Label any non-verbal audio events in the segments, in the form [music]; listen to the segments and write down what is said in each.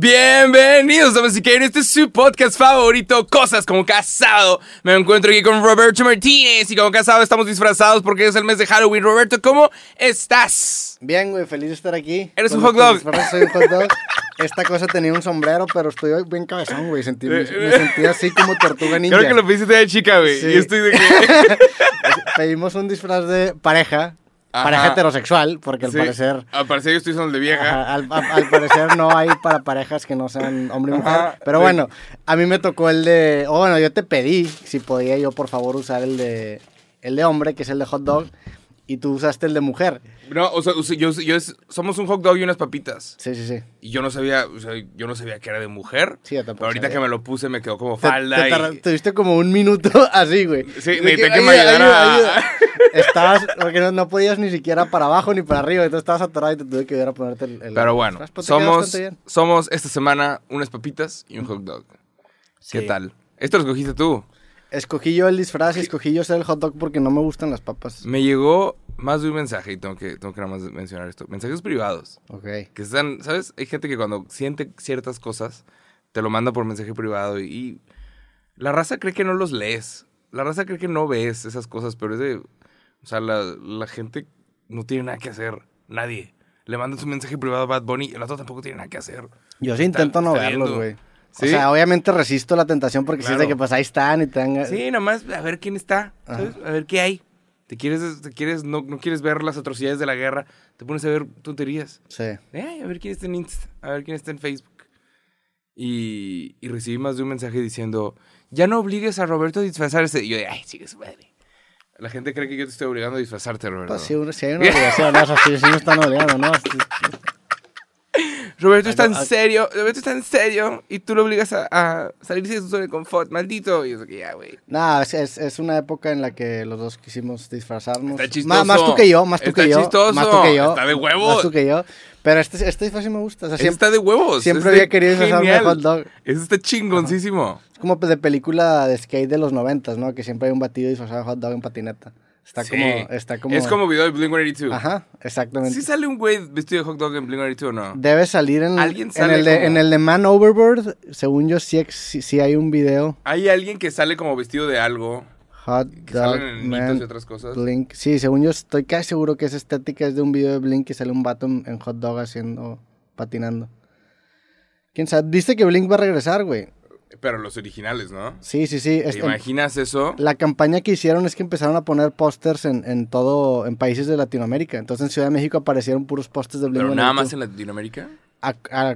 Bienvenidos, damas y caballeros. Este es su podcast favorito, Cosas como Casado. Me encuentro aquí con Roberto Martínez y como casado estamos disfrazados porque es el mes de Halloween. Roberto, ¿cómo estás? Bien, güey, feliz de estar aquí. Eres un hot dog. disfraces Soy un hot dog. Esta cosa tenía un sombrero, pero estoy bien cabezón, güey. Sentí, me, me sentí así como tortuga ninja. Creo que lo pediste de chica, güey. Sí. Y estoy de que... [laughs] Pedimos un disfraz de pareja, Ajá. pareja heterosexual, porque al Sí. parecer... Al parecer yo estoy usando el de vieja. ajá, al, parecer no hay para parejas que no sean hombre y mujer. Ajá, Pero sí. bueno, a mí me tocó el de... O bueno, yo te pedí si podía yo, por favor, usar el de, el de hombre, que es el de hot dog, y tú usaste el de mujer. No, o sea, o sea, yo, yo es- somos un hot dog y unas papitas. Sí, sí, sí. Y yo no sabía, o sea, yo no sabía que era de mujer. Sí, yo tampoco Pero ahorita sabía. que me lo puse me quedó como Te, falda te y... tuviste como un minuto [laughs] así, güey. Sí, necesité que ayuda, me ayudara ayuda, ayuda. Estabas, porque no, no podías ni siquiera para abajo ni para arriba, entonces estabas atorado y te tuve que ayudar a ponerte el. el- Pero bueno, pero te queda somos, somos esta semana unas papitas y un hot dog. ¿Qué Sí. tal? Esto lo escogiste tú. Escogí yo el disfraz y escogí yo ser el hot dog porque no me gustan las papas. Me llegó más de un mensaje y tengo que, tengo que nada más mencionar esto. Mensajes privados. Ok. Que están, ¿sabes? Hay gente que cuando siente ciertas cosas te lo manda por mensaje privado y, y la raza cree que no los lees. La raza cree que no ves esas cosas, pero es de... O sea, la, la gente no tiene nada que hacer. Nadie. Le mandan su mensaje privado a Bad Bunny y el otro tampoco tiene nada que hacer. Yo sí intento no está verlos, güey. ¿Sí? O sea, obviamente resisto la tentación porque si es de Claro. que pues ahí están y te dan... Sí, nomás a ver quién está, ¿sabes? A ver qué hay. Te quieres, te quieres, no, no quieres ver las atrocidades de la guerra, te pones a ver tonterías. Sí. Eh, a ver quién está en Insta, a ver quién está en Facebook. Y, y recibí más de un mensaje diciendo, ya no obligues a Roberto a disfrazarse. Y yo ay, sigue su madre. La gente cree que yo te estoy obligando a disfrazarte, Roberto. Pues sí, sí hay una obligación, ¿no? O sea, sí me están obligando, ¿no? Roberto está en Algo- serio, Roberto está en serio, y tú lo obligas a, a salirse de su zona de confort, maldito. Y yo que ya, güey. Nada, es, es, es una época en la que los dos quisimos disfrazarnos. Está Má- chistoso. Más, tú que yo, más tú Está que yo. chistoso. Más tú que yo. Está de huevos. Más tú que yo. Pero este, este disfraz sí me gusta. O sea, siempre, está de huevos. siempre está había querido disfrazarme de hot dog. Eso está chingoncísimo. es como de película de skate de los noventas, ¿no? Que siempre hay un batido disfrazado de hot dog en patineta. Está Sí. como... Está como... Es como video de Blink-182. Ajá, exactamente. ¿Sí sale un güey vestido de hot dog en Blink-182 o no? Debe salir en, Alguien en, sale el de, en el de Man Overboard. Según yo, sí, sí, sí hay un video. Hay alguien que sale como vestido de algo. Hot Que Dog salen en mitos y Man otras cosas. Blink. Sí, según yo estoy casi seguro que esa estética es de un video de Blink que sale un vato en, en hot dog haciendo, patinando. ¿Quién sabe? Dice que Blink va a regresar, güey. Pero los originales, ¿no? Sí, sí, sí. ¿Te Es- imaginas eso? la campaña que hicieron es que empezaron a poner pósters en, en todo, en países de Latinoamérica. Entonces en Ciudad de México aparecieron puros pósters de Blink. Pero nada más en Latinoamérica.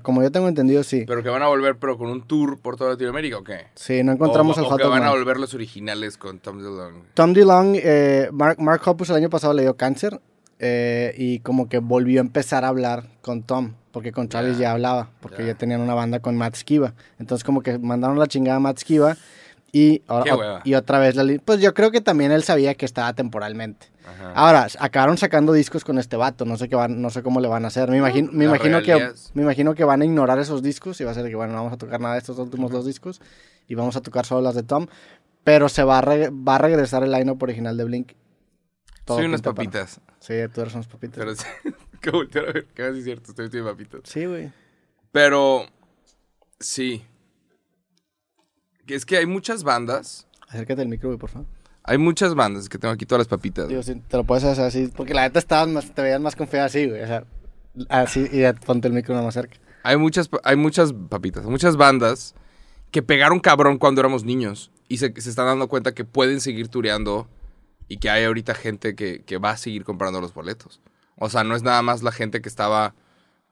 como yo tengo entendido, sí. Pero que van a volver, pero con un tour por toda Latinoamérica, ¿o qué? Sí, no encontramos o, el o que van a volver los originales con Tom DeLonge. Tom DeLonge, eh, Mark, Mark Hoppus el año pasado le dio cáncer eh, y como que volvió a empezar a hablar con Tom, porque con Travis Ya, ya hablaba, porque ya. ya tenían una banda con Matt Skiba. Entonces como que mandaron la chingada a Matt Skiba y, ahora- y otra vez la Pues yo creo que también él sabía que estaba temporalmente. Ajá. Ahora, acabaron sacando discos con este vato, no sé qué van, no sé cómo le van a hacer. Me imagino, me imagino que me imagino que van a ignorar esos discos y va a ser que bueno, no vamos a tocar nada de estos últimos dos discos y vamos a tocar solo las de Tom, pero se va a, re- va a regresar el line-up original de Blink. Todo Soy unas para- papitas. Sí, tú eres unas papitas. Pero sí, que voltear a ver, casi cierto, estoy de papitas. Sí, güey. Pero, sí. Es que hay muchas bandas. Acércate al micro, güey, por favor. Hay muchas bandas que tengo aquí todas las papitas. Digo, te lo puedes hacer así, porque la neta estabas más, te veías más confiado así, güey. O sea, así y ya ponte el micro más cerca. Hay muchas, hay muchas papitas, muchas bandas que pegaron cabrón cuando éramos niños y se, se están dando cuenta que pueden seguir tureando y que hay ahorita gente que, que va a seguir comprando los boletos. O sea, no es nada más la gente que estaba,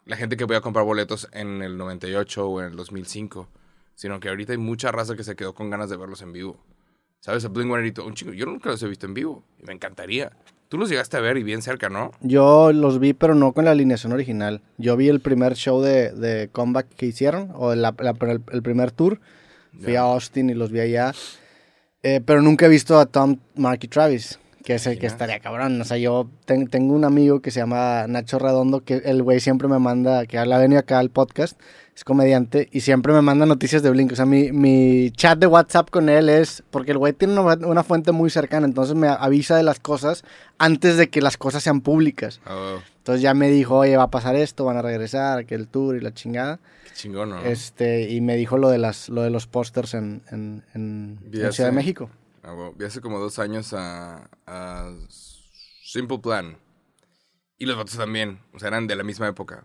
la gente que voy a comprar boletos en el 98 o en el 2005, sino que ahorita hay mucha raza que se quedó con ganas de verlos en vivo. ¿Sabes? A Blink-182, un chingo. Yo nunca los he visto en vivo y me encantaría. Tú los llegaste a ver y bien cerca, ¿no? Yo los vi, pero no con la alineación original. Yo vi el primer show de, de comeback que hicieron, o la- la- el, el primer tour. Fui a Austin y los vi allá. Eh, pero nunca he visto a Tom, Mark y Travis, que es el que estaría cabrón. O sea, yo ten- tengo un amigo que se llama Nacho Redondo, que el güey siempre me manda, que ha venido acá al podcast, es comediante y siempre me manda noticias de Blink. O sea, mi, mi chat de WhatsApp con él es porque el güey tiene una, una fuente muy cercana, entonces me avisa de las cosas antes de que las cosas sean públicas. Oh, Entonces ya me dijo, oye, va a pasar esto, van a regresar, que el tour y la chingada. qué chingón, ¿no? Este, y me dijo lo de las, lo de los pósters en, en, en- en Ciudad de. México. Bueno, vi hace como dos años a, a Simple Plan. Y los vatos también. O sea, eran de la misma época.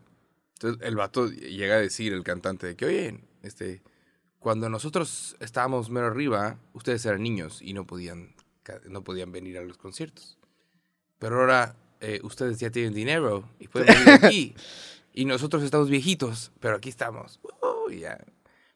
Entonces el vato llega a decir, el cantante, de que, oye, este, cuando nosotros estábamos mero arriba, ustedes eran niños y no podían, no podían venir a los conciertos. Pero ahora eh, ustedes ya tienen dinero y pueden venir aquí. [laughs] y nosotros estamos viejitos, pero aquí estamos. Uh, ya.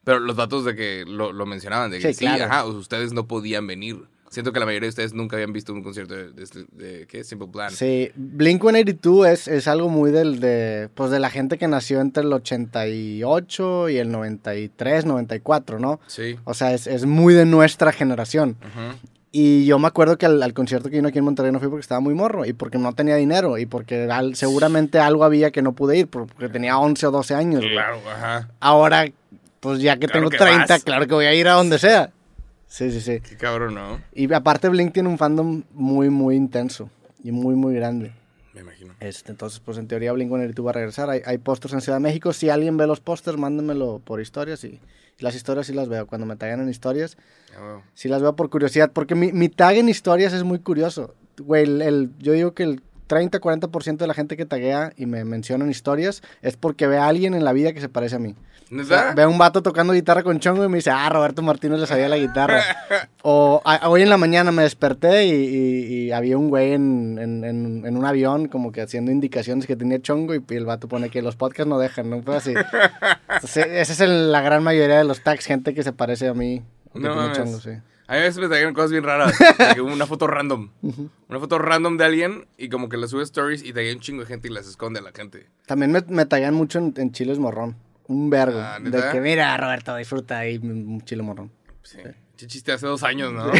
Pero los datos de que lo, lo mencionaban, de que Sí, sí, claro. ajá, ustedes no podían venir. Siento que la mayoría de ustedes nunca habían visto un concierto de, de, de- ¿qué? Simple Plan. Sí, Blink-182 es, es algo muy del de, pues de la gente que nació entre el 88 y el 93, 94, ¿no? Sí. O sea, es, es muy de nuestra generación. Ujú. Y yo me acuerdo que al, al concierto que vino aquí en Monterrey no fui porque estaba muy morro y porque no tenía dinero y porque al- seguramente algo había que no pude ir porque tenía 11 o 12 años. güey. Claro, ajá. Ahora, pues ya que Claro tengo que 30, vas. claro que voy a ir a donde sea. Sí, sí, sí. Qué cabrón, ¿no? Y aparte Blink tiene un fandom muy, muy intenso y muy, muy grande. Me imagino. Este, entonces, pues en teoría Blink-182 va a regresar. Hay, hay pósters en Ciudad de México. Si alguien ve los pósters, mándenmelo por historias. Y, las historias sí las veo. Cuando me taguen en historias, Ah, sí las veo por curiosidad. Porque mi, mi tag en historias es muy curioso. Güey, el, el- yo digo que el 30-40% de la gente que taguea y me menciona en historias es porque ve a alguien en la vida que se parece a mí. O sea, ¿Neta? ve a un vato tocando guitarra con chongo y me dice, ah, Roberto Martínez le sabía la guitarra. [laughs] o a- hoy en la mañana me desperté y, y- y había un güey en, en- en- en un avión como que haciendo indicaciones que tenía chongo y, el vato pone que los podcasts no dejan, ¿no? Fue así. [laughs] Entonces, esa es el- la gran mayoría de los tags, gente que se parece a mí. que No tiene chongo, sí. A mí a veces me traen cosas bien raras. una foto random. Una foto random de alguien y como que la sube stories y te un chingo de gente y las esconde a la gente. También me, me taguean mucho en, en chiles morrón. Un vergo. Ah, de que, mira, Roberto, disfruta ahí un chile morrón. Sí. Che chiste hace dos años, ¿no?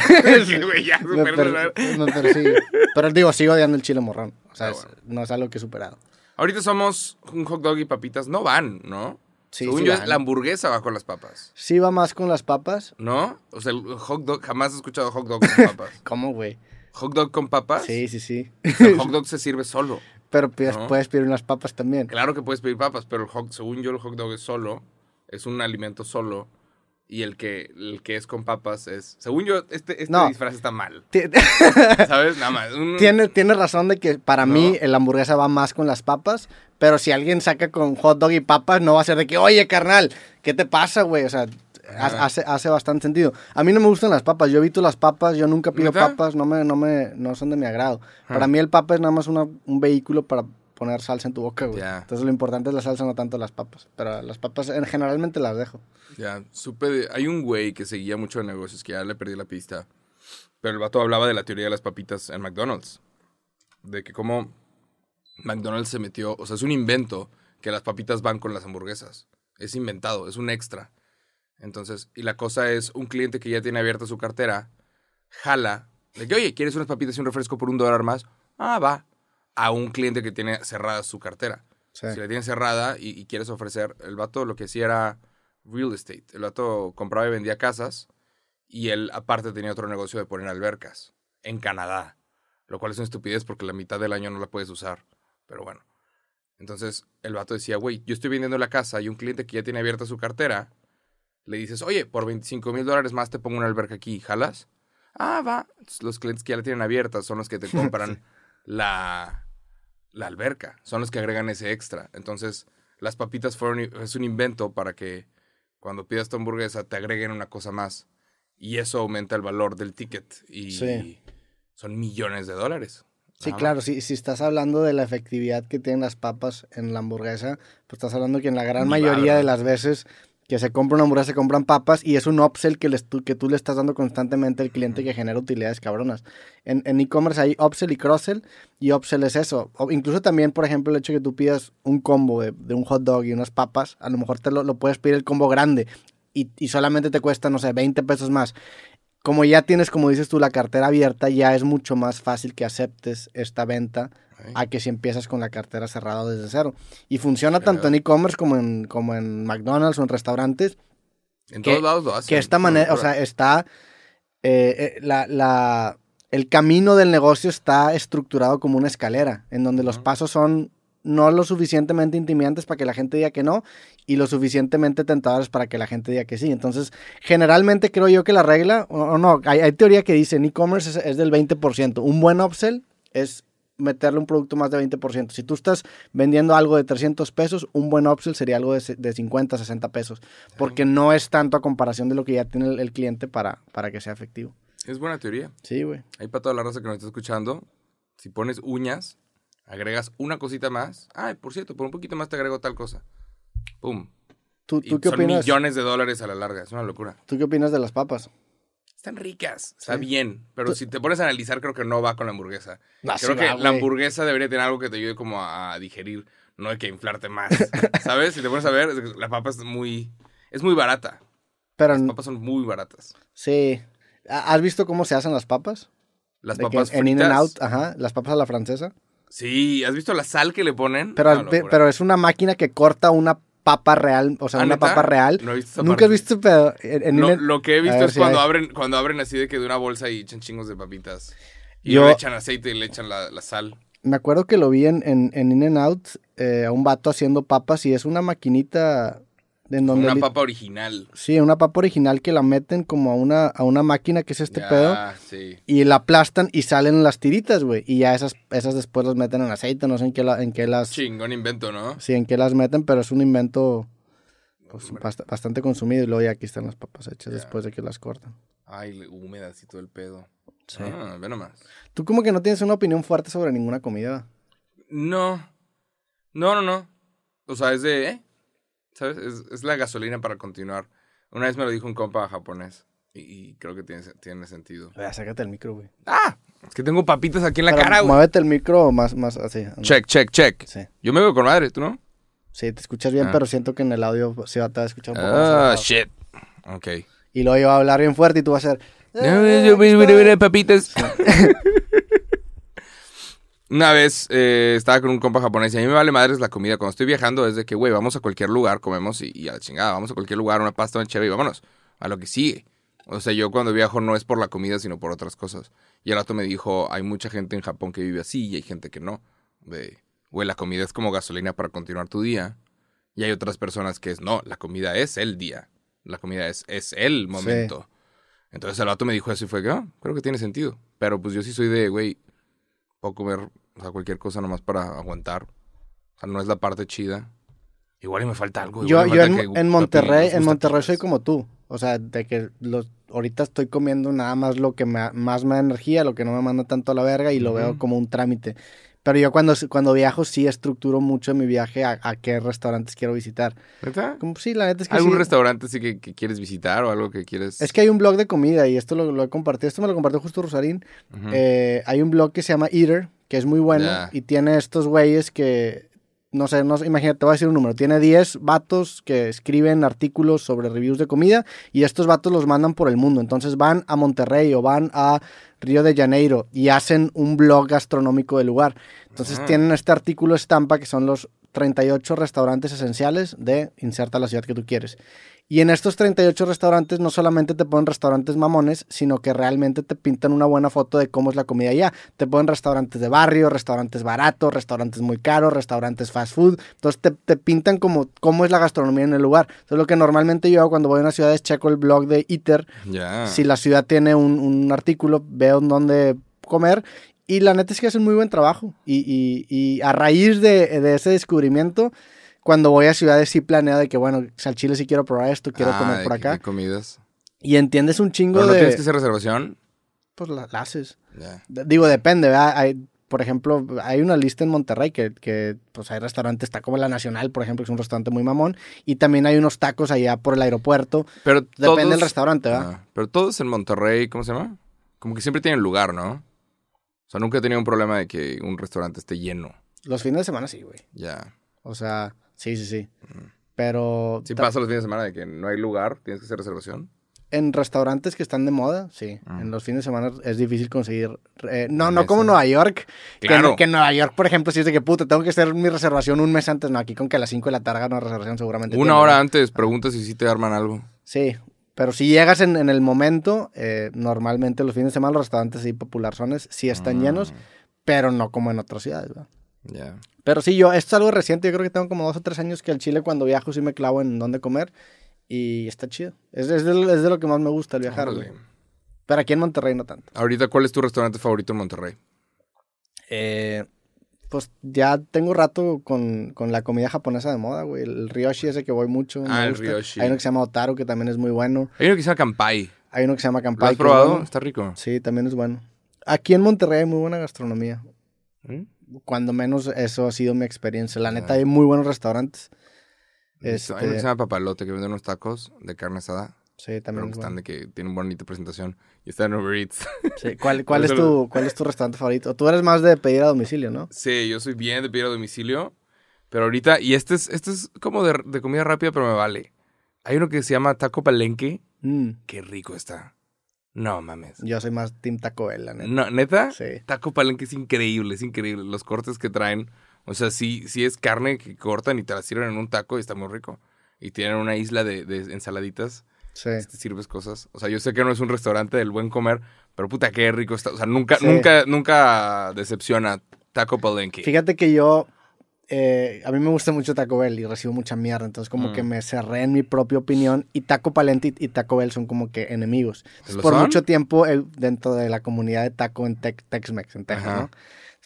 Sí, [laughs] güey, ya, me, per- me persigue. Pero digo, sigo odiando el chile morrón. O sea, Ah, es- no es algo que he superado. Ahorita somos un hot dog y papitas. No van, ¿no? Sí, Según sí yo, van. la hamburguesa va con las papas. Sí va más con las papas. ¿No? O sea, el hot dog, jamás he escuchado hot dog con papas. [laughs] ¿Cómo, güey? ¿Hot dog con papas? Sí, sí, sí. El hot [laughs] dog se sirve solo. Pero pides- No. puedes pedir unas papas también. Claro que puedes pedir papas, pero el hot, según yo el hot dog es solo, es un alimento solo. Y el que, el que es con papas es... Según yo, este, este No. disfraz está mal. [laughs] ¿Sabes? Nada más. un- Tiene, tiene razón de que para No. mí la hamburguesa va más con las papas. Pero si alguien saca con hot dog y papas, no va a ser de que, oye, carnal, ¿qué te pasa, güey? O sea, hace, hace bastante sentido. A mí no me gustan las papas. Yo evito las papas. Yo nunca pido papas. No, me, no, me, no son de mi agrado. Ah. Para mí el papa es nada más una- un vehículo para poner salsa en tu boca, güey. Entonces lo importante es la salsa, no tanto las papas. Pero las papas en, generalmente las dejo. Ya, supe de... Hay un güey que seguía mucho de negocios, que ya le perdí la pista. Pero el vato hablaba de la teoría de las papitas en McDonald's. De que como McDonald's se metió... O sea, es un invento que las papitas van con las hamburguesas. Es inventado, es un extra. Entonces, y la cosa es, un cliente que ya tiene abierta su cartera, jala, de que, oye, ¿quieres unas papitas y un refresco por un dólar más? Ah, va. A un cliente que tiene cerrada su cartera. Sí. Si la tienes cerrada y, y quieres ofrecer, el vato lo que hacía era real estate. El vato compraba y vendía casas y él aparte tenía otro negocio de poner albercas en Canadá. Lo cual es una estupidez porque la mitad del año no la puedes usar. Pero bueno. Entonces el vato decía, güey, yo estoy vendiendo la casa y un cliente que ya tiene abierta su cartera, le dices, oye, por 25 mil dólares más te pongo una alberca aquí, ¿jalas? Ah, va. Entonces, los clientes que ya la tienen abierta son los que te [laughs] compran la, la alberca. Son los que agregan ese extra. Entonces, las papitas fueron, es un invento para que cuando pidas tu hamburguesa te agreguen una cosa más. Y eso aumenta el valor del ticket. Y Sí. son millones de dólares. Sí, claro, si, si estás hablando de la efectividad que tienen las papas en la hamburguesa, pues estás hablando que en la gran Ni mayoría de las veces que se compra una hamburguesa se compran papas y es un upsell que, les, tú, que tú le estás dando constantemente al cliente que genera utilidades cabronas. En en e-commerce hay upsell y cross-sell y upsell es eso. O incluso también, por ejemplo, el hecho de que tú pidas un combo de, de un hot dog y unas papas, a lo mejor te lo, lo puedes pedir el combo grande y, y solamente te cuesta, no sé, 20 pesos más. como ya tienes, como dices tú, la cartera abierta, ya es mucho más fácil que aceptes esta venta A que si empiezas con la cartera cerrada desde cero. Y funciona tanto en e-commerce como en, como en McDonald's o en restaurantes, En que- todos lados lo hacen. que esta manera, o sea, está, eh, eh, la, la- el camino del negocio está estructurado como una escalera, en donde los pasos son no lo suficientemente intimidantes para que la gente diga que no y lo suficientemente tentadores para que la gente diga que sí. Entonces, generalmente creo yo que la regla, o, o no, hay, hay teoría que dice en e-commerce es, es del 20%. Un buen upsell es meterle un producto más de 20%. Si tú estás vendiendo algo de 300 pesos, un buen upsell sería algo de, de 50, 60 pesos, porque no es tanto a comparación de lo que ya tiene el, el cliente para, para que sea efectivo. Es buena teoría. Sí, güey. Ahí para toda la raza que nos está escuchando, si pones uñas, agregas una cosita más. Ay, por cierto, por un poquito más te agrego tal cosa. Pum. ¿Tú, Y tú qué son opinas? millones de dólares a la larga. Es una locura. ¿Tú qué opinas de las papas? Están ricas. Está Sí. bien. Pero si te pones a analizar, creo que no va con la hamburguesa. No, sí creo que va, la hamburguesa debería tener algo que te ayude como a, a digerir. No hay que inflarte más. [laughs] ¿Sabes? Si te pones a ver, la papa es muy... Es muy barata. Pero Las papas son muy baratas. sí. ¿Ha- ¿Has visto cómo se hacen las papas? Las De que papas en In and Out, ajá, las papas a la francesa. Sí, ¿has visto la sal que le ponen? Pero, pero es una máquina que corta una papa real, o sea, ¿Ah, una neta? papa real. No he visto Nunca parte. has visto, pero en, en and- lo que he visto es si cuando hay. abren, cuando abren así de que de una bolsa y echan chingos de papitas. Y Yo- le echan aceite y le echan la, la sal. Me acuerdo que lo vi en, en, en In and Out, eh, a un vato haciendo papas y es una maquinita en donde... Una papa original. Sí, una papa original que la meten como a una, a una máquina que es este Ya, pedo sí. y la aplastan y salen las tiritas, güey. Y ya esas, esas después las meten en aceite, no sé en qué, la- en qué las... Chingón invento, ¿no? Sí, en qué las meten, pero es un invento pues, bast- bastante consumido y luego ya aquí están las papas hechas Ya. después de que las cortan. Ay, húmedas y todo el pedo. Sí. Ah, ve nomás. Tú como que no tienes una opinión fuerte sobre ninguna comida. No. No, no, no. O sea, es de, ¿eh? ¿Sabes? Es, es la gasolina para continuar. Una vez me lo dijo un compa japonés. Y, y creo que tiene, tiene sentido. Vea, sácate el micro, güey. ¡Ah! Es que tengo papitas aquí en la Pero cara, güey. Muévete el micro más, más así. Check, check, check. Sí. Yo me veo con madre, ¿tú no? Sí, te escuchas bien, Ah. pero siento que en el audio se va a escuchar un poco más Ah, alejado. shit. Ok. Y luego yo voy a hablar bien fuerte y tú vas a hacer... papitas. Una vez eh, estaba con un compa japonés y a mí me vale madres la comida. Cuando estoy viajando es de que, güey, vamos a cualquier lugar, comemos y, y a la chingada, vamos a cualquier lugar, una pasta, una chévere y vámonos a lo que sigue. O sea, yo cuando viajo no es por la comida, sino por otras cosas. Y el rato me dijo, hay mucha gente en Japón que vive así y hay gente que no. De, güey, la comida es como gasolina para continuar tu día. Y hay otras personas que es, no, la comida es el día. La comida es, es el momento. Entonces el vato me dijo eso y fue que, ah, creo que tiene sentido. Pero pues yo sí soy de, güey, puedo comer o sea, cualquier cosa nomás para aguantar. O sea, no es la parte chida. Igual y me falta algo. Yo, en, que en papi, Monterrey, en Monterrey soy como tú. O sea, de que los, ahorita estoy comiendo nada más lo que me, más me da energía, lo que no me manda tanto a la verga y lo veo como un trámite. Pero yo cuando, cuando viajo sí estructuro mucho mi viaje a, a qué restaurantes quiero visitar. ¿Neta? Como, sí, la neta es que ¿Algún sí. restaurante sí que, que quieres visitar o algo que quieres...? Es que hay un blog de comida y esto lo, lo he compartido. Esto me lo compartió justo Rosarín. Eh, hay un blog que se llama Eater, que es muy bueno y tiene estos güeyes que, no sé, no sé, imagínate, te voy a decir un número. Tiene 10 vatos que escriben artículos sobre reviews de comida y estos vatos los mandan por el mundo. Entonces van a Monterrey o van a Río de Janeiro y hacen un blog gastronómico del lugar. Entonces tienen este artículo estampa que son los 38 restaurantes esenciales de inserta la ciudad que tú quieres. Y en estos 38 restaurantes no solamente te ponen restaurantes mamones, sino que realmente te pintan una buena foto de cómo es la comida allá. Te ponen restaurantes de barrio, restaurantes baratos, restaurantes muy caros, restaurantes fast food. Entonces te, te pintan como cómo es la gastronomía en el lugar. Eso es lo que normalmente yo hago cuando voy a una ciudad es checo el blog de Eater. Ya. Si la ciudad tiene un, un artículo, veo en dónde comer. Y la neta es que hacen muy buen trabajo. Y, y- y a raíz de, de ese descubrimiento, cuando voy a ciudades sí planeo de que, bueno, al chile sí quiero probar esto, quiero Ah, comer por acá. comidas. Y entiendes un chingo Pero no de... tienes que hacer reservación. Pues la, la haces. Ya. D- Digo, depende, ¿verdad? Hay, por ejemplo, hay una lista en Monterrey que, que, pues hay restaurantes, está como la Nacional, por ejemplo, que es un restaurante muy mamón. Y también hay unos tacos allá por el aeropuerto. Pero Depende todos- del restaurante, ¿verdad? Ah, pero todos en Monterrey, ¿cómo se llama? Como que siempre tienen lugar, ¿no? O sea, nunca he tenido un problema de que un restaurante esté lleno. Los fines de semana sí, güey. Ya. O sea, sí, sí, sí. Pero... Sí pasa los fines de semana de que no hay lugar, tienes que hacer reservación. En restaurantes que están de moda, sí. Mm. En los fines de semana es difícil conseguir. eh, no, no como Nueva York. Claro. Que, en Nueva York, por ejemplo, si es de que puta, tengo que hacer mi reservación un mes antes. No, aquí con que a las 5 de la tarde haga una reservación seguramente. Una tiene, hora ¿no? antes, preguntas si sí te arman algo. Sí. Pero si llegas en, en el momento, eh, normalmente los fines de semana los restaurantes y popularzones sí están Mm. llenos, pero no como en otras ciudades, ¿verdad? Ya. Pero sí, yo, esto es algo reciente, yo creo que tengo como dos o tres años que al Chile cuando viajo sí me clavo en dónde comer y está chido. Es, es, de, es de lo que más me gusta el viajar, güey. Pero aquí en Monterrey no tanto. Ahorita, ¿cuál es tu restaurante favorito en Monterrey? Eh, pues ya tengo rato con, con la comida japonesa de moda, güey. El Ryoshi ese que voy mucho. me Ah, el. Ryoshi. Hay uno que se llama Otaru que también es muy bueno. Hay uno que se llama Kampai. Hay uno que se llama ¿Lo Kampai. has que es probado? bueno. Está rico. Sí, también es bueno. Aquí en Monterrey hay muy buena gastronomía. ¿Mm? Cuando menos eso ha sido mi experiencia. La neta Ah. hay muy buenos restaurantes. Hay uno que Este- se llama Papalote, que vende unos tacos de carne asada. Sí, también que es están bueno. de que tienen bonita presentación. Y están en Uber Eats. [laughs] Sí, ¿Cuál, cuál, es tu, ¿Cuál es tu restaurante favorito? Tú eres más de pedir a domicilio, ¿no? sí, yo soy bien de pedir a domicilio. Pero ahorita, y este es, este es como de, de comida rápida, pero me vale. Hay uno que se llama Taco Palenque. Mm, Qué rico está. No mames. yo soy más Team Taco Bell, la neta. No, ¿Neta? Sí. Taco Palenque es increíble, es increíble. Los cortes que traen. O sea, sí, sí es carne que cortan y te la sirven en un taco y está muy rico. Y tienen una isla de, de ensaladitas. Sí. te sirves cosas. O sea, yo sé que no es un restaurante del buen comer, pero puta, qué rico está. O sea, nunca, Sí. nunca, nunca decepciona Taco Palenque. Fíjate que yo, eh, a mí me gusta mucho Taco Bell y recibo mucha mierda, entonces como Mm. que me cerré en mi propia opinión y Taco Palente y, Taco Bell son como que enemigos. Entonces, ¿Lo por son? mucho tiempo eh, dentro de la comunidad de taco en Tex- Tex-Mex, en Texas, Ajá. ¿no?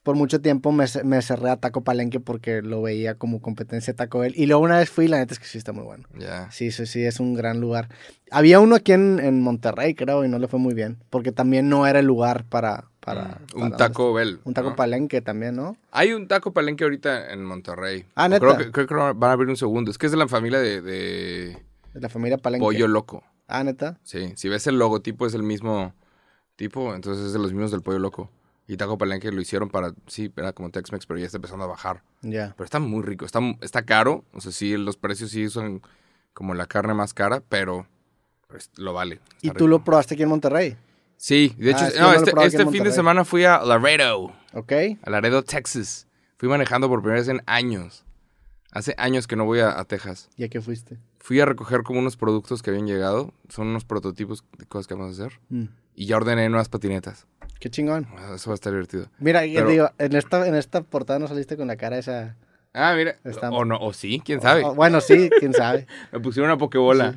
Por mucho tiempo me, me cerré a Taco Palenque porque lo veía como competencia de Taco Bell. Y luego una vez fui y la neta es que sí está muy bueno. Ya. Sí, sí, sí, es un gran lugar. Había uno aquí en, en Monterrey, creo, y no le fue muy bien. Porque también no era el lugar para... para, Mm, un Taco Bell. Un Taco ¿no? Palenque también, ¿no? Hay un Taco Palenque ahorita en Monterrey. Ah, ¿neta? Creo que, creo que van a abrir un segundo. Es que es de la familia de, de De la familia Palenque. Pollo Loco. Ah, neta. Sí, si ves el logotipo es el mismo tipo, entonces es de los mismos del Pollo Loco. Y Taco Palenque lo hicieron para, sí, era como Tex-Mex, pero ya está empezando a bajar. Ya. Pero está muy rico, está, está caro, o sea, sí, los precios sí son como la carne más cara, pero pues, lo vale. ¿Y tú rico. lo probaste aquí en Monterrey? Sí, de hecho, Ah, sí, no, este, este fin de semana fui a Laredo, ¿Ok? a Laredo, Texas. Fui manejando por primera vez en años. Hace años que no voy a, a Texas. ¿Y a qué fuiste? Fui a recoger como unos productos que habían llegado. Son unos prototipos de cosas que vamos a hacer. Mm, Y ya ordené nuevas patinetas. Qué chingón. Ah, Eso va a estar divertido. Mira, Pero- digo, en esta, en esta portada no saliste con la cara esa... Ah, mira. O no, o sí, quién sabe. Bueno, sí, quién sabe. [laughs] Me pusieron una pokebola.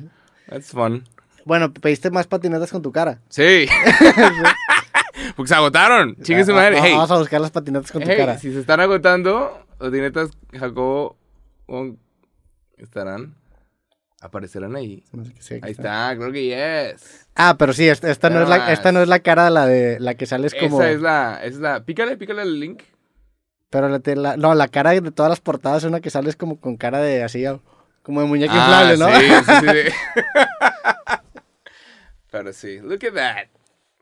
That's fun. Bueno, pediste más patinetas con tu cara. Sí. [laughs] [laughs] Porque se agotaron. Chingue su Ah, madre. ah, Hey, Vamos a buscar las patinetas con tu cara. si se están agotando, patinetas Jacobo estarán. Aparecerán ahí. Sí, Ahí está, creo que yes. Ah, pero sí, esta, esta no, es la, esta no es la cara la de la que sales como... Esa es la, es la. Pícale, pícale el link. Pero la, la- no, la cara de todas las portadas es una que sales como con cara de así, como de muñeca Ah, inflable, ¿no? sí, sí, sí. [laughs] Pero sí, look at that.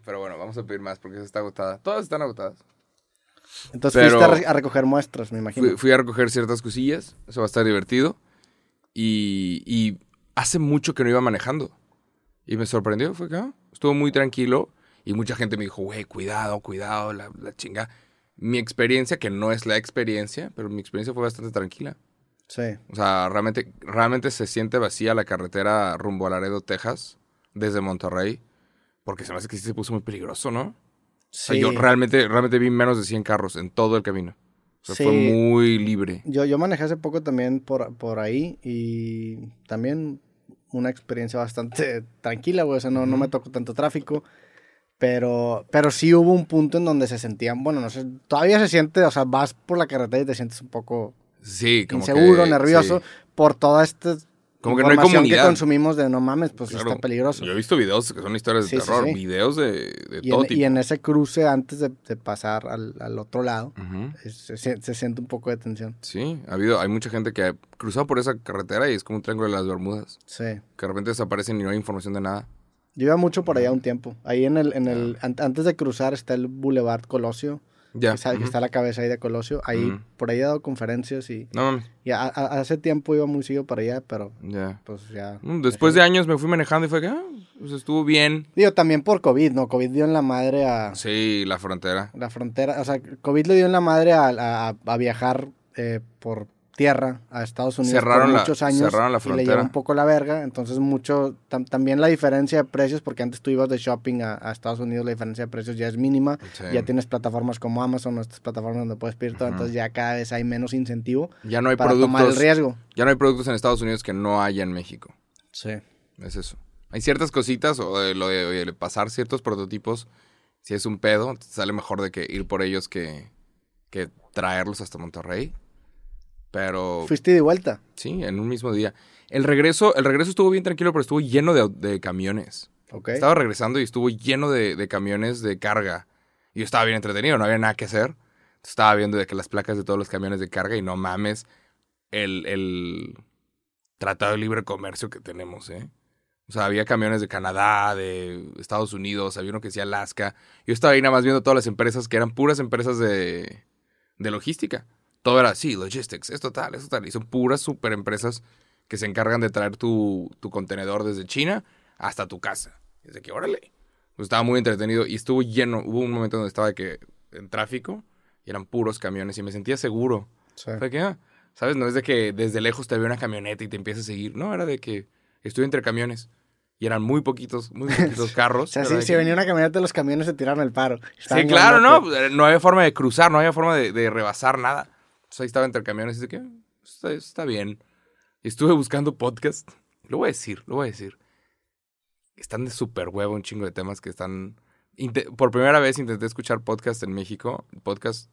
Pero bueno, vamos a pedir más porque esa está agotada. Todas están agotadas. Entonces Pero- fuiste a, re- a recoger muestras, me imagino. Fui, fui a recoger ciertas cosillas. Eso va a estar divertido. Y, y hace mucho que no iba manejando. Y me sorprendió. Fue que ah, estuvo muy tranquilo. Y mucha gente me dijo, güey, cuidado, cuidado, la, la chinga. Mi experiencia, que no es la experiencia, pero mi experiencia fue bastante tranquila. Sí. O sea, realmente, realmente se siente vacía la carretera rumbo a Laredo, Texas, desde Monterrey. Porque se me hace que sí se puso muy peligroso, ¿no? O sea, Sí. yo realmente, realmente vi menos de 100 carros en todo el camino. O sea, Sí. fue muy libre. Yo, yo manejé hace poco también por, por ahí y también una experiencia bastante [laughs] tranquila, güey. O sea, no, no me tocó tanto tráfico. Pero, pero sí hubo un punto en donde se sentían, bueno, no sé, todavía se siente, o sea, vas por la carretera y te sientes un poco Sí, como inseguro, que- nervioso sí. por toda esta Como que no hay comunidad. que consumimos de no mames, pues Claro. está peligroso. Yo he visto videos que son historias de Sí, terror, sí. videos de, de Y todo en, tipo. y en ese cruce, antes de, de pasar al, al otro lado, es- se, siente un poco de tensión. Sí, ha habido, hay mucha gente que ha cruzado por esa carretera y es como un triángulo de las Bermudas. Sí. Que de repente desaparecen y no hay información de nada. Yo iba mucho por allá un tiempo. Ahí en el, en el, an- antes de cruzar está el Boulevard Colosio. Ya. que, que está la cabeza ahí de Colosio. Ahí, por ahí he dado conferencias y, No mames. y a- a- hace tiempo iba muy seguido para allá, pero Ya. pues ya. Mm, Después de años me fui manejando y fue que, ah, pues estuvo bien. Digo, también por COVID, ¿no? COVID dio en la madre a Sí, la frontera. la frontera. O sea, COVID le dio en la madre a, a- a viajar eh, por tierra a Estados Unidos Cerraron por la- muchos años. cerraron la Y le frontera. un poco la verga. Entonces, mucho. tam- también la diferencia de precios, porque antes tú ibas de shopping a, a Estados Unidos, la diferencia de precios ya es mínima. Sí. Ya tienes plataformas como Amazon o estas plataformas donde puedes pedir todo. Entonces, ya cada vez hay menos incentivo Ya no hay para tomar el productos. riesgo. Ya no hay productos en Estados Unidos que no haya en México. Sí. Es eso. Hay ciertas cositas, o de lo de, oye, de pasar ciertos prototipos, si es un pedo, te sale mejor de que ir por ellos que, que traerlos hasta Monterrey. Pero Fuiste de vuelta. sí, en un mismo día. El regreso, el regreso estuvo bien tranquilo, pero estuvo lleno de, de camiones. Ok. Estaba regresando y estuvo lleno de, de camiones de carga. Y yo estaba bien entretenido, no había nada que hacer. Estaba viendo de que las placas de todos los camiones de carga y no mames el, el tratado de libre comercio que tenemos, ¿eh? O sea, había camiones de Canadá, de Estados Unidos, había uno que decía Alaska. Yo estaba ahí nada más viendo todas las empresas que eran puras empresas de, de logística. Todo era, sí, logistics, esto tal, esto tal. Y son puras super empresas que se encargan de traer tu, tu contenedor desde China hasta tu casa. Y Desde que, órale. Pues estaba muy entretenido y estuvo lleno. Hubo un momento donde estaba que en tráfico y eran puros camiones y me sentía seguro. Sí. Fue que, ah, ¿sabes? No es de que desde lejos te ve una camioneta y te empieza a seguir. No, era de que estuve entre camiones y eran muy poquitos, muy [laughs] poquitos carros. O sea, Era si, que- venía una camioneta, los camiones se tiraron el paro. Sí, Estaban claro, ¿no? No había forma de cruzar, no había forma de, de rebasar nada. Entonces ahí estaba entre camiones y de que está, está bien. Y estuve buscando podcast. Lo voy a decir, lo voy a decir. Están de súper huevo un chingo de temas que están... Por primera vez intenté escuchar podcast en México. Podcast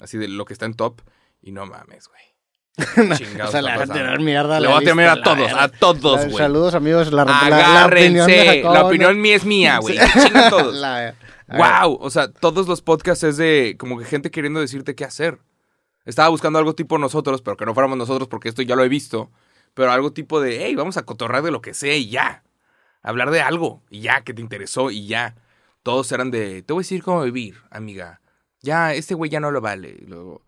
así de lo que está en top. Y no mames, güey. [laughs] Chingados O sea, le van a tirar mierda a Le voy a tener a lista, la todos, a todos, güey. Saludos, amigos. La, Agárrense. La opinión mía es mía, güey. Chingan todos. [laughs] A Wow, o sea, todos los podcasts es de como que gente queriendo decirte qué hacer. Estaba buscando algo tipo nosotros, pero que no fuéramos nosotros porque esto ya lo he visto. Pero algo tipo de, hey, vamos a cotorrar de lo que sea y ya. Hablar de algo y ya, que te interesó y ya. Todos eran de, te voy a decir cómo vivir, amiga. Ya, este güey ya no lo vale. Luego,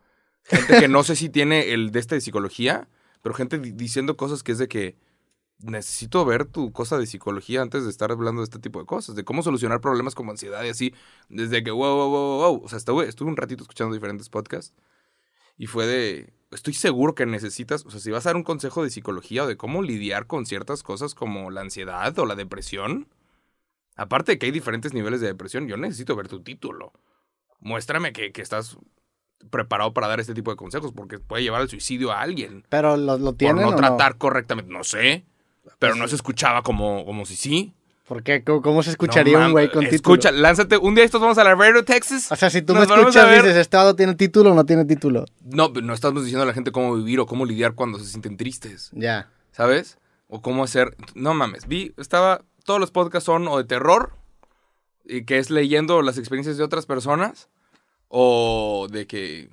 gente que no sé si tiene el de este de psicología, pero gente di- diciendo cosas que es de que necesito ver tu cosa de psicología antes de estar hablando de este tipo de cosas, de cómo solucionar problemas como ansiedad y así, desde que, wow, wow, wow, wow. O sea, estuve, estuve un ratito escuchando diferentes podcasts y fue de, estoy seguro que necesitas, o sea, si vas a dar un consejo de psicología o de cómo lidiar con ciertas cosas como la ansiedad o la depresión, aparte de que hay diferentes niveles de depresión, yo necesito ver tu título. Muéstrame que, que estás preparado para dar este tipo de consejos, porque puede llevar al suicidio a alguien Pero lo, lo por tienen no o no? tratar correctamente. No sé, pero Pues no sí. se escuchaba como, como si sí. ¿Por qué? ¿Cómo, cómo se escucharía No un güey con título? Escucha, lánzate. Un día estos vamos a Laredo, Texas. O sea, si tú me escuchas y dices, ¿este tiene título o no tiene título? No, no estamos diciendo a la gente cómo vivir o cómo lidiar cuando se sienten tristes, Ya. ¿sabes? O cómo hacer. No mames, vi, estaba. Todos los podcasts son o de terror, y que es leyendo las experiencias de otras personas, o de que.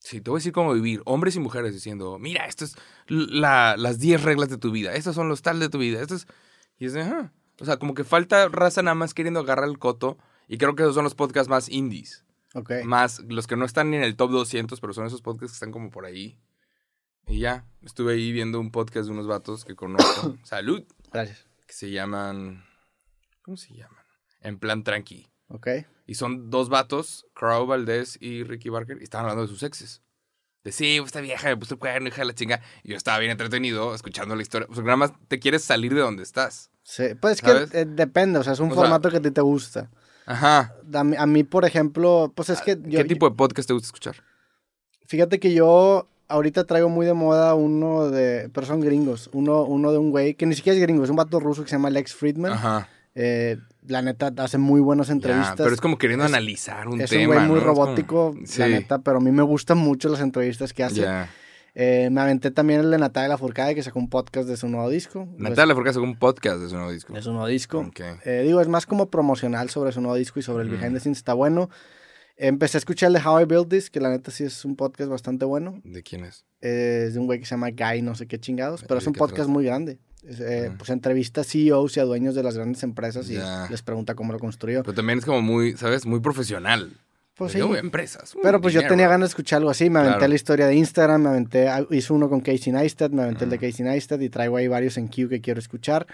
Sí, te voy a decir cómo vivir. Hombres y mujeres diciendo, mira, esto es la- las 10 reglas de tu vida. Estos son los tal de tu vida. Esto es... Y es de, ajá. O sea, como que falta raza nada más queriendo agarrar el coto. Y creo que esos son los podcasts más indies. Ok. Más los que no están en el top 200, pero son esos podcasts que están como por ahí. Y ya, estuve ahí viendo un podcast de unos vatos que conozco. [coughs] Salud. Gracias. Que se llaman... ¿Cómo se llaman? En plan tranqui. Ok. Y son dos vatos, Crow Valdés y Ricky Barker, y estaban hablando de sus exes. De sí, esta vieja me puso el cuerno, hija de la chinga. Y yo estaba bien entretenido escuchando la historia. Pues nada más te quieres salir de donde estás. Sí. Pues es que eh, depende, o sea, es un O sea- formato que a ti te gusta. Ajá. A mí, a mí, por ejemplo, pues es que yo, ¿Qué tipo de podcast te gusta escuchar? Fíjate que yo ahorita traigo muy de moda uno de, pero son gringos, uno, uno de un güey que ni siquiera es gringo, es un vato ruso que se llama Lex Friedman. Ajá. Eh, la neta hace muy buenas Ya, entrevistas. pero es como queriendo Es- analizar un es tema. un güey muy ¿no? Es como- robótico, Sí. la neta, pero a mí me gustan mucho las entrevistas que hace. Ya. Eh, me aventé también el de Natalia Lafourcade, que sacó un podcast de su nuevo disco. Natalia Lafourcade sacó un podcast de su nuevo disco. De su nuevo disco. Ok. Eh, digo, es más como promocional sobre su nuevo disco y sobre el behind the scenes. Está bueno. Empecé a escuchar el de How I Built This, que la neta sí es un podcast bastante bueno. ¿De quién es? Eh, es de un güey que se llama Guy, no sé qué chingados, pero ¿Y es un podcast trata? muy grande. Eh, Ah. Pues entrevista a CEOs y a dueños de las grandes empresas y Ya. les pregunta cómo lo construyó. Pero también es como muy, ¿sabes? Muy profesional. Pues sí. Empresas. uh, Pero pues yo dinero. tenía ganas de escuchar algo así. Me aventé Claro. la historia de Instagram, me aventé, ah, hice uno con Casey Neistat, me aventé el de. Casey Neistat y traigo ahí varios en queue que quiero escuchar.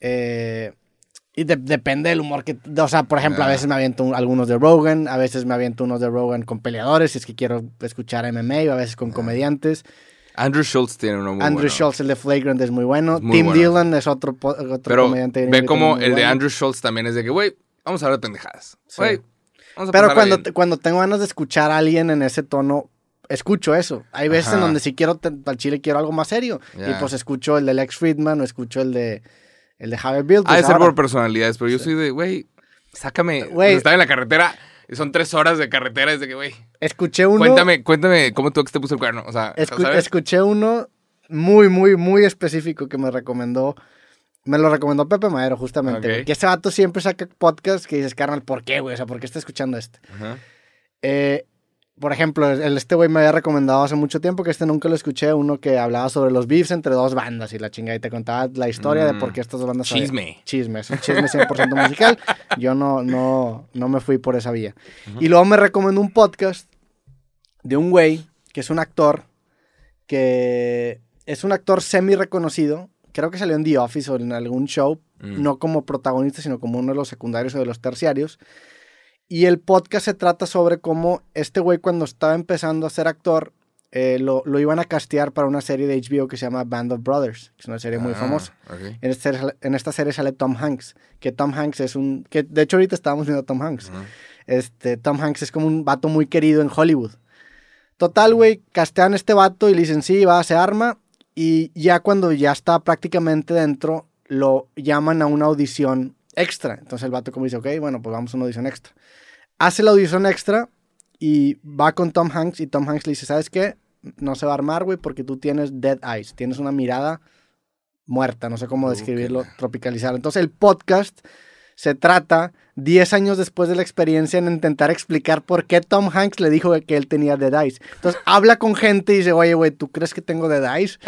Eh, y de- depende del humor que... O sea, por ejemplo, a Ah. veces me aviento un- algunos de Rogan, a veces me aviento unos de Rogan con peleadores, si es que quiero escuchar MMA, o a veces con Ah. comediantes. Andrew Schultz tiene uno muy Andrew bueno. Schultz, el de Flagrant, es muy bueno. Es muy Tim bueno. Dillon es otro, otro Pero comediante. ve como el muy de bueno. Andrew Schultz también es de que, güey, vamos a hablar de pendejadas. Sí. Güey, a Pero cuando, bien. cuando tengo ganas de escuchar a alguien en ese tono, escucho eso. Hay veces en donde si quiero, al chile quiero algo más serio. Y pues escucho el de Lex Friedman o escucho el de, el de Javier Bill. Pues de ser por personalidades, pero yo soy de, güey, sácame. Güey. Estaba en la carretera son tres horas de carretera. Es de que, güey, Escuché uno. cuéntame, cuéntame cómo tu ex te puso el cuerno. O sea, escu- ¿sabes? escuché uno muy, muy, muy específico que me recomendó. Me lo recomendó Pepe Madero, justamente. Ok. güey, Que ese vato siempre saca podcast que dices, carnal, ¿por qué, güey? O sea, ¿por qué está escuchando este? Eh, por ejemplo, el, este güey me había recomendado hace mucho tiempo que este nunca lo escuché, uno que hablaba sobre los beefs entre dos bandas y la chingada y te contaba la historia de Mm. por qué estas dos bandas Chisme. Chisme, es un chisme 100% [laughs] musical. Yo no, no, no me fui por esa vía. Y luego me recomendó un podcast de un güey que es un actor que es un actor semi reconocido. Creo que salió en The Office o en algún show, Mm. no como protagonista, sino como uno de los secundarios o de los terciarios. Y el podcast se trata sobre cómo este güey cuando estaba empezando a ser actor, eh, lo, lo iban a castear para una serie de HBO que se llama Band of Brothers, que es una serie muy Ah, famosa. ok. En esta, serie- en esta serie sale Tom Hanks, que Tom Hanks es un... que De hecho ahorita estábamos viendo a Tom Hanks. Ajá. Este, Tom Hanks es como un vato muy querido en Hollywood. Total, güey, castean a este vato y le dicen, sí, va, se arma. Y ya cuando ya está prácticamente dentro, lo llaman a una audición extra. Entonces el vato como dice, ok, bueno, pues vamos a una audición extra. Hace la audición extra y va con Tom Hanks y Tom Hanks le dice, ¿sabes qué? No se va a armar, güey, porque tú tienes dead eyes, tienes una mirada muerta, no sé cómo describirlo, Úcala. tropicalizar. Entonces el podcast se trata 10 años después de la experiencia en intentar explicar por qué Tom Hanks le dijo que él tenía Dead Eyes. Entonces habla con gente y dice, oye, güey, ¿tú crees que tengo Dead Eyes?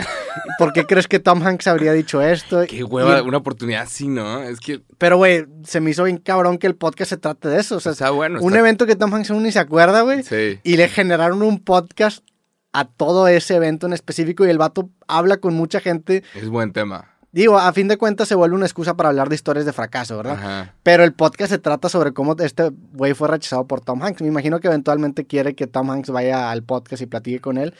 ¿Por qué crees que Tom Hanks habría dicho esto? Qué hueva, Y- una oportunidad así, ¿no? Es que pero, güey, se me hizo bien cabrón que el podcast se trate de eso. O sea, está bueno. un evento que Tom Hanks aún ni se acuerda, güey. Sí. Y le generaron un podcast a todo ese evento en específico y el vato habla con mucha gente. Es buen tema. Digo, a fin de cuentas se vuelve una excusa para hablar de historias de fracaso, ¿verdad? Ajá. Pero el podcast se trata sobre cómo este güey fue rechazado por Tom Hanks. Me imagino que eventualmente quiere que Tom Hanks vaya al podcast y platique con él.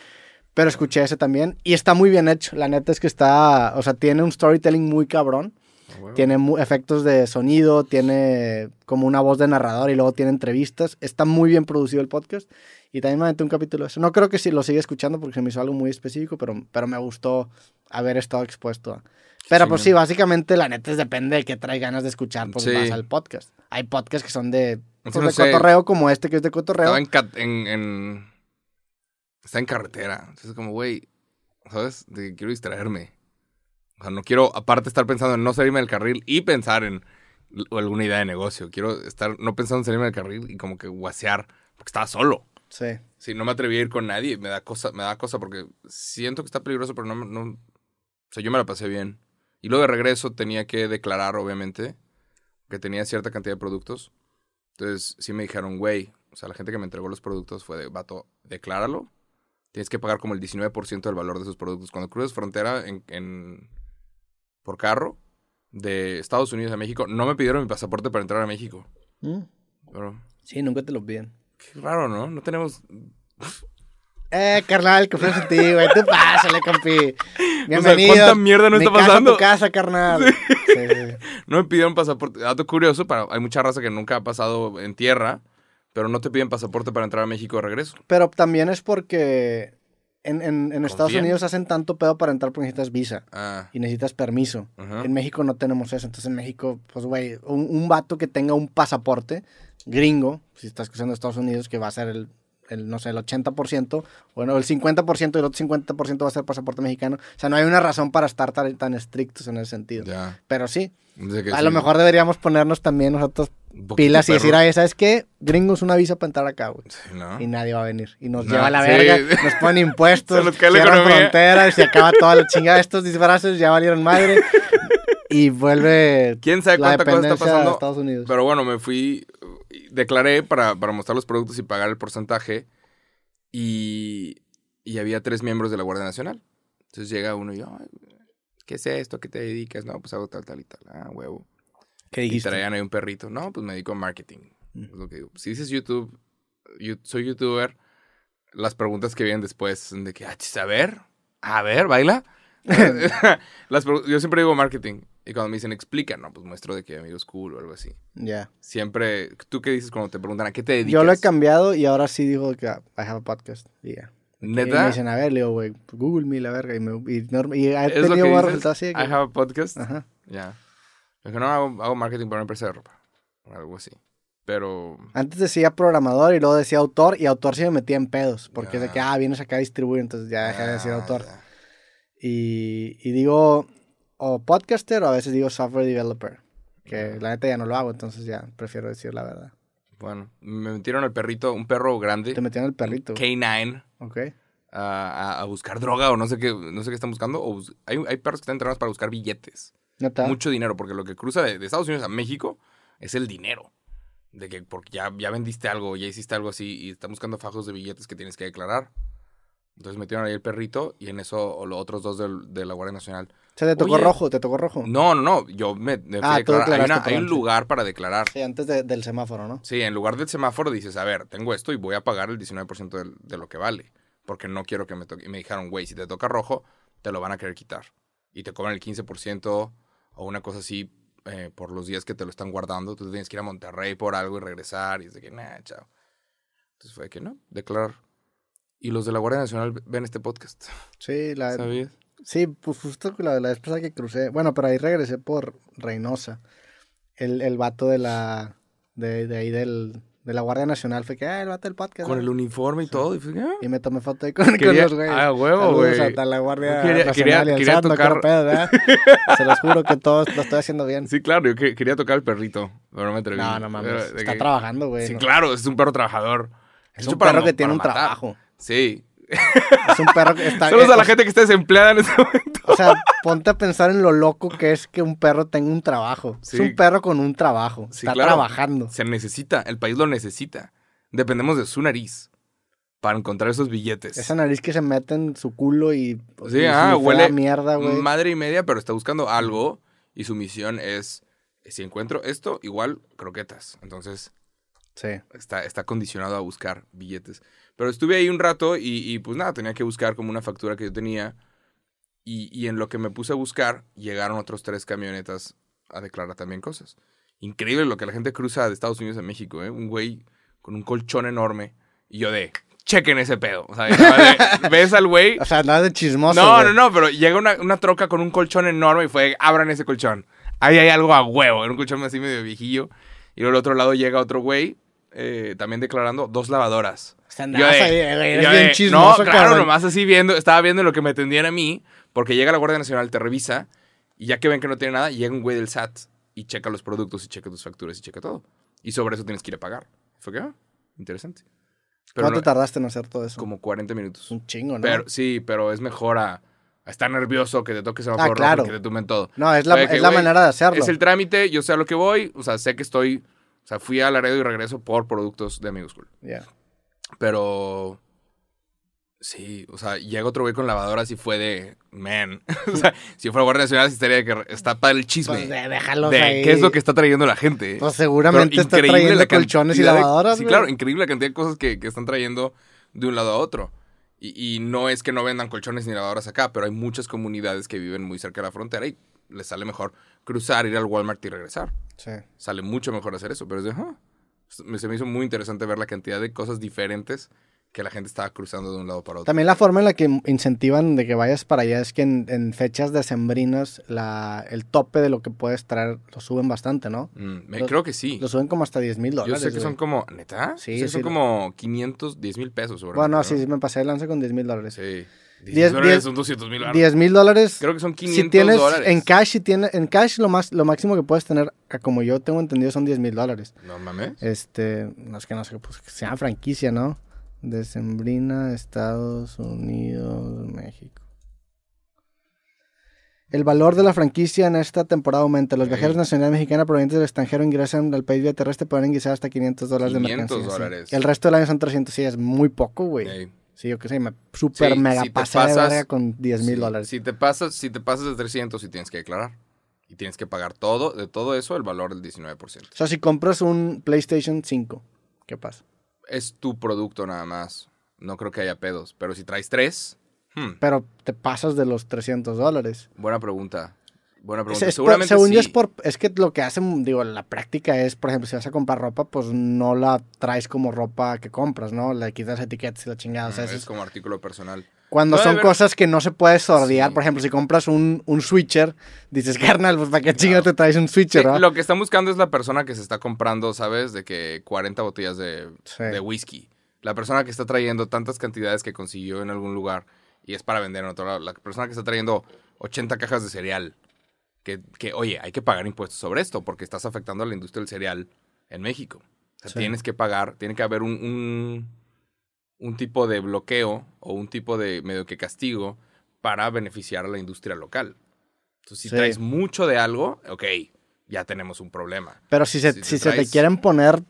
Pero escuché ese también. Y está muy bien hecho. La neta es que está. O sea, tiene un storytelling muy cabrón. A huevo. Tiene efectos de sonido. Tiene como una voz de narrador y luego tiene entrevistas. Está muy bien producido el podcast. Y también me aventé un capítulo de eso. No creo que sí lo siga escuchando porque se me hizo algo muy específico, pero, pero me gustó haber estado expuesto a. Pero pues sí, básicamente la neta es depende de qué trae ganas de escuchar, pues Sí. vas al podcast. Hay podcasts que son de, pues, que no de sé. cotorreo como este que es de cotorreo. Estaba en, cat- en, en- Está en carretera. Entonces, como, güey, ¿sabes? De que quiero distraerme. O sea, no quiero, aparte, estar pensando en no salirme del carril y pensar en alguna idea de negocio. Quiero estar no pensando en salirme del carril y como que guasear, porque estaba solo. Sí. Si no me atreví a ir con nadie, me da cosa, me da cosa porque siento que está peligroso, pero no, no. O sea, yo me la pasé bien. Y luego de regreso tenía que declarar, obviamente, que tenía cierta cantidad de productos. Entonces, sí me dijeron, güey, o sea, la gente que me entregó los productos fue de, vato, decláralo. Tienes que pagar como el 19% del valor de esos productos. Cuando cruzas frontera en, en- por carro de Estados Unidos a México, no me pidieron mi pasaporte para entrar a México. Mm. Pero, Sí, nunca te lo piden. qué raro, ¿no? No tenemos... Eh, carnal, que en ti, güey. Tú pásale, compi. [laughs] Bienvenido. ¿cuánta mierda no está casa, pasando? tu casa, carnal. Sí, sí, sí. [laughs] No me pidieron pasaporte. Dato curioso, para, hay mucha raza que nunca ha pasado en tierra, pero no te piden pasaporte para entrar a México de regreso. Pero también es porque en, en- en Estados. Unidos hacen tanto pedo para entrar porque necesitas visa Ah, y necesitas permiso. ajá. En México no tenemos eso. Entonces en México, pues, güey, un, un vato que tenga un pasaporte gringo, si estás cruzando Estados Unidos, que va a ser el, el, no sé, el 80%, bueno, el 50% y el otro 50% va a ser pasaporte mexicano. O sea, no hay una razón para estar tan, tan estrictos en ese sentido. Ya. Pero sí, a sí, lo mejor deberíamos ponernos también nosotros pilas y decir, perro. ay, ¿sabes qué? Gringos una visa para entrar acá, güey. Sí, ¿no? Y nadie va a venir. Y nos No, lleva a la sí. verga, [laughs] nos ponen impuestos, nos cierran fronteras, se acaba toda la chingada. Estos disfraces ya valieron madre. [laughs] y vuelve ¿Quién sabe la cuánta cosa está dependencia de pasando? Estados Unidos. Pero bueno, me fui declaré para, para mostrar los productos y pagar el porcentaje. Y, y había tres miembros de la Guardia Nacional. Entonces llega uno y yo, "Ay, ¿qué es esto? ¿A qué te dedicas? No, pues hago tal, tal y tal. Ah, huevo. ¿Qué Y dijiste? traían ahí un perrito. No, pues me dedico a marketing. Mm. Es lo que digo. Si dices YouTube, yo- soy youtuber, las preguntas que vienen después son de que, ah, a ver, a ver, baila. [laughs] [laughs] Las yo siempre digo marketing. Y cuando me dicen explica, no, pues muestro de que amigos cool o algo así. Ya. Siempre, ¿tú qué dices cuando te preguntan a qué te dedicas? Yo lo he cambiado y ahora sí digo que ah, I have a podcast. Y ya. Y me ¿Neta? dicen, a ver, le digo, güey, Google me la verga. Y, me, y, y he ¿Es lo tenido que buenos resultados así. de I que- have a podcast. Ajá. Ya. Es que no hago, hago marketing para una empresa de ropa. O algo así. Pero. Antes decía programador y luego decía autor y autor sí me metía en pedos. Porque es de que, ah, vienes acá a distribuir, entonces ya dejé de decir Ah, autor. Y, y digo, o podcaster o a veces digo software developer. Que la neta ya no lo hago, entonces ya prefiero decir la verdad. Bueno, me metieron al perrito, un perro grande. Te metieron el perrito. K9. Ok. a, a- buscar droga o no sé qué, no sé qué están buscando. O bus- hay, hay perros que están entrenados para buscar billetes. Neta. Mucho dinero, porque lo que cruza de, de Estados Unidos a México es el dinero. De que porque ya, ya vendiste algo, ya hiciste algo así y están buscando fajos de billetes que tienes que declarar. Entonces metieron ahí el perrito y en eso o los otros dos del- de la Guardia Nacional. O sea, te tocó Oye. rojo, te tocó rojo. No, no, no, yo me, me fui Ah, a declarar. Hay, una- hay un lugar para declarar. Sí, antes de- del semáforo, ¿no? Sí, en lugar del semáforo dices, a ver, tengo esto y voy a pagar el 19% del- de, lo que vale. Porque no quiero que me toque. Y me dijeron, güey, si te toca rojo, te lo van a querer quitar. Y te cobran el 15% o una cosa así eh, por los días que te lo están guardando. Tú tienes que ir a Monterrey por algo y regresar. Y es de que, nah, chao. Entonces fue de que no, declarar. Y los de la Guardia Nacional ven este podcast. Sí, la, ¿Sabías? Sí, pues justo la, la vez pasada que crucé. Bueno, pero ahí regresé por Reynosa. El, el vato de la. De, de ahí del, de la Guardia Nacional fue que, ah, el vato del podcast. Con ¿no?". el uniforme y todo. Y fue, ah. Y me tomé foto ahí con, los güeyes. ah, huevo, güey. la Guardia Quería- Nacional quería- y al quería SAT, no tocar- quiero pedo, ¿verdad? [laughs] Se los juro que todo lo estoy haciendo bien. Sí, claro, yo que- quería tocar al perrito, pero no me atreví. no, no mames. Está que- trabajando, güey. Sí, ¿no? claro, es un perro trabajador. Es Hecho un perro que tiene un matar. trabajo. Sí. [laughs] Es un perro que está. Saludos eh, a la o- gente que está desempleada en este momento. O sea, ponte a pensar en lo loco que es que un perro tenga un trabajo. Sí. Es un perro con un trabajo. Sí, está claro. trabajando. Se necesita, el país lo necesita. Dependemos de su nariz para encontrar esos billetes. Esa nariz que se mete en su culo y. Sí, y ah, huele mierda, güey. madre y media, pero está buscando algo y su misión es, si encuentro esto, igual croquetas. Entonces, Sí. está, está condicionado a buscar billetes. Pero estuve ahí un rato y, y, pues nada, tenía que buscar como una factura que yo tenía. Y, y en lo que me puse a buscar, llegaron otros tres camionetas a declarar también cosas. Increíble lo que la gente cruza de Estados Unidos a México, ¿eh? Un güey con un colchón enorme. Y yo de, chequen ese pedo. O sea, de- [laughs] ves al güey. O sea, nada de chismoso. No, no, no, pero llega una, una troca con un colchón enorme y fue, abran ese colchón. Ahí hay algo a huevo, era un colchón así medio viejillo. Y luego al otro lado llega otro güey, eh, también declarando dos lavadoras. O sea, Yo de- yo bien de, chismoso, No, claro, cabrón. nomás así viendo, estaba viendo lo que me tendían a mí, porque llega la Guardia Nacional, te revisa, y ya que ven que no tiene nada, llega un güey del SAT y checa los productos y checa tus facturas y checa todo. Y sobre eso tienes que ir a pagar. Fue que, ah, interesante. Pero ¿Cuánto no- tardaste en hacer todo eso? como 40 minutos. Un chingo, ¿no? Pero, sí, pero es mejor a, a estar nervioso que te toque semáforo Ah, claro. que te tumben todo. No, es la, que, es la manera de hacerlo. Es el trámite, yo sé a lo que voy, o sea, sé que estoy, o sea, fui a Laredo y regreso por productos de Amigos Cool. Ya. Pero, sí, o sea, llega otro güey con lavadoras y fue de, man, [laughs] o sea, si fuera Guardia Nacional estaría que está para el chisme Pues déjalos de ahí. qué es lo que está trayendo la gente. Pues seguramente está trayendo la colchones y cantidad de- lavadoras, Sí, claro, increíble la cantidad de cosas que, que están trayendo de un lado a otro. Y, y no es que no vendan colchones ni lavadoras acá, pero hay muchas comunidades que viven muy cerca de la frontera y les sale mejor cruzar, ir al Walmart y regresar. Sí. Sale mucho mejor hacer eso, pero es de. Me- se me hizo muy interesante ver la cantidad de cosas diferentes que la gente estaba cruzando de un lado para otro. También la forma en la que incentivan de que vayas para allá es que en, en fechas decembrinas la, el tope de lo que puedes traer lo suben bastante, ¿no? Mm, me- creo que sí. Lo suben como hasta 10 mil Yo dólares. sé que son como, ¿neta? Sí, O sea, son como 500, 10 mil pesos. Bueno, ¿no? sí, me pasé de lanza con 10 mil dólares. Sí. 10 Diez- dólares diez- son 200 mil 10 mil dólares. Creo que son 500 Si tienes dólares. en cash, si tiene, en cash lo más, lo máximo que puedes tener, como yo tengo entendido, son 10 mil dólares. No mames. Este, no es que no sé, pues que sea franquicia, ¿no? Decembrina, Estados Unidos, México. El valor de la franquicia en esta temporada aumenta. Los viajeros nacionales mexicanos provenientes del extranjero ingresan al país vía terrestre pueden ingresar hasta 500 dólares de 500 mercancía. sí. dólares. El resto del año son 300. Sí, es muy poco, güey. Sí, yo qué sé, me super Sí, mega si de verga con 10 mil Sí, dólares. Si te pasas, si te pasas de 300, sí tienes que declarar. Y tienes que pagar todo, de todo eso, el valor del 19%. O sea, si compras un PlayStation 5, ¿qué pasa? Es tu producto nada más. No creo que haya pedos. Pero si traes tres, hmm, Pero te pasas de los 300 dólares. buena pregunta. Buena pregunta. es Seguramente según yo es por es que lo que hacen, digo, la práctica es, por ejemplo, si vas a comprar ropa, pues no la traes como ropa que compras, ¿no? Le quitas etiquetas y la chingada. O sea, Mm, eso es es- como artículo personal. cuando No, son ver- cosas que no se puede sordear, Sí. por ejemplo, si compras un, un switcher, dices, carnal, pues para qué chingados te traes un switcher, Sí, ¿verdad? lo que están buscando es la persona que se está comprando, ¿sabes? De que 40 botellas de, Sí. de whisky. La persona que está trayendo tantas cantidades que consiguió en algún lugar y es para vender en otro lado. La persona que está trayendo 80 cajas de cereal. Que, que, oye, hay que pagar impuestos sobre esto porque estás afectando a la industria del cereal en México. O sea, Sí. tienes que pagar, tiene que haber un, un, un tipo de bloqueo o un tipo de medio que castigo para beneficiar a la industria local. Entonces, si Sí. traes mucho de algo, ok, ya tenemos un problema. Pero si se, Si se te quieren poner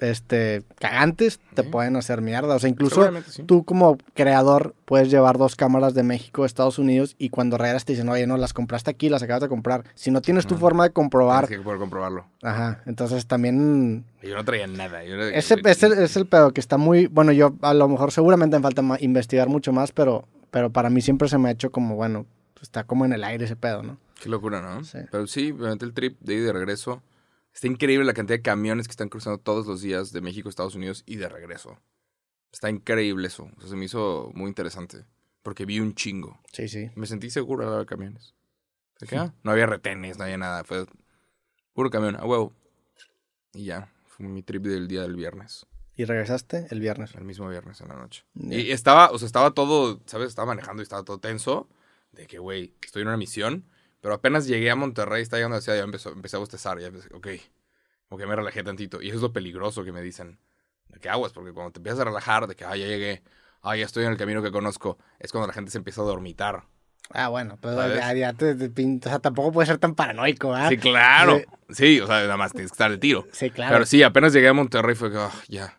este cagantes, te Sí. pueden hacer mierda. O sea, incluso sí. tú como creador puedes llevar dos cámaras de México a Estados Unidos y cuando regresas te dicen, oye, no, las compraste aquí, las acabas de comprar. Si no tienes tu forma de comprobar, Tienes que poder comprobarlo. ajá, entonces también Yo no traía nada. yo ese es el, es el pedo que está muy, bueno, yo a lo mejor seguramente me falta investigar mucho más, pero, pero para mí siempre se me ha hecho como, bueno, está como en el aire ese pedo, ¿no? Qué locura, ¿no? Sí. Pero sí, obviamente el trip de y de regreso. Está increíble la cantidad de camiones que están cruzando todos los días de México a Estados Unidos y de regreso. Está increíble eso. O sea, se me hizo muy interesante. Porque vi un chingo. Sí, sí. Me sentí seguro al lado de camiones. ¿De qué? Ah, No había retenes, no había nada. Fue puro camión, a huevo. Y ya. Fue mi trip del día del viernes. Y regresaste el viernes. El mismo viernes en la noche. Y estaba, o sea, estaba todo, ¿sabes? Estaba manejando y estaba todo tenso. De que, güey, estoy en una misión. Pero apenas llegué a Monterrey, estaba llegando a la ciudad, ya empezó, empecé a bostezar. Ya empecé, ok, como que me relajé tantito. Y eso es lo peligroso que me dicen. De que aguas, porque cuando te empiezas a relajar, de que, ah, ya llegué, ah, ya estoy en el camino que conozco, es cuando la gente se empieza a dormitar. Ah, bueno, pero ¿Sabes? ya, ya te, te o sea, tampoco puedes ser tan paranoico, ¿ah? Sí, claro. Sí. Sí, o sea, nada más tienes que estar de tiro. Sí, claro. Pero sí, apenas llegué a Monterrey fue que, ah, ya.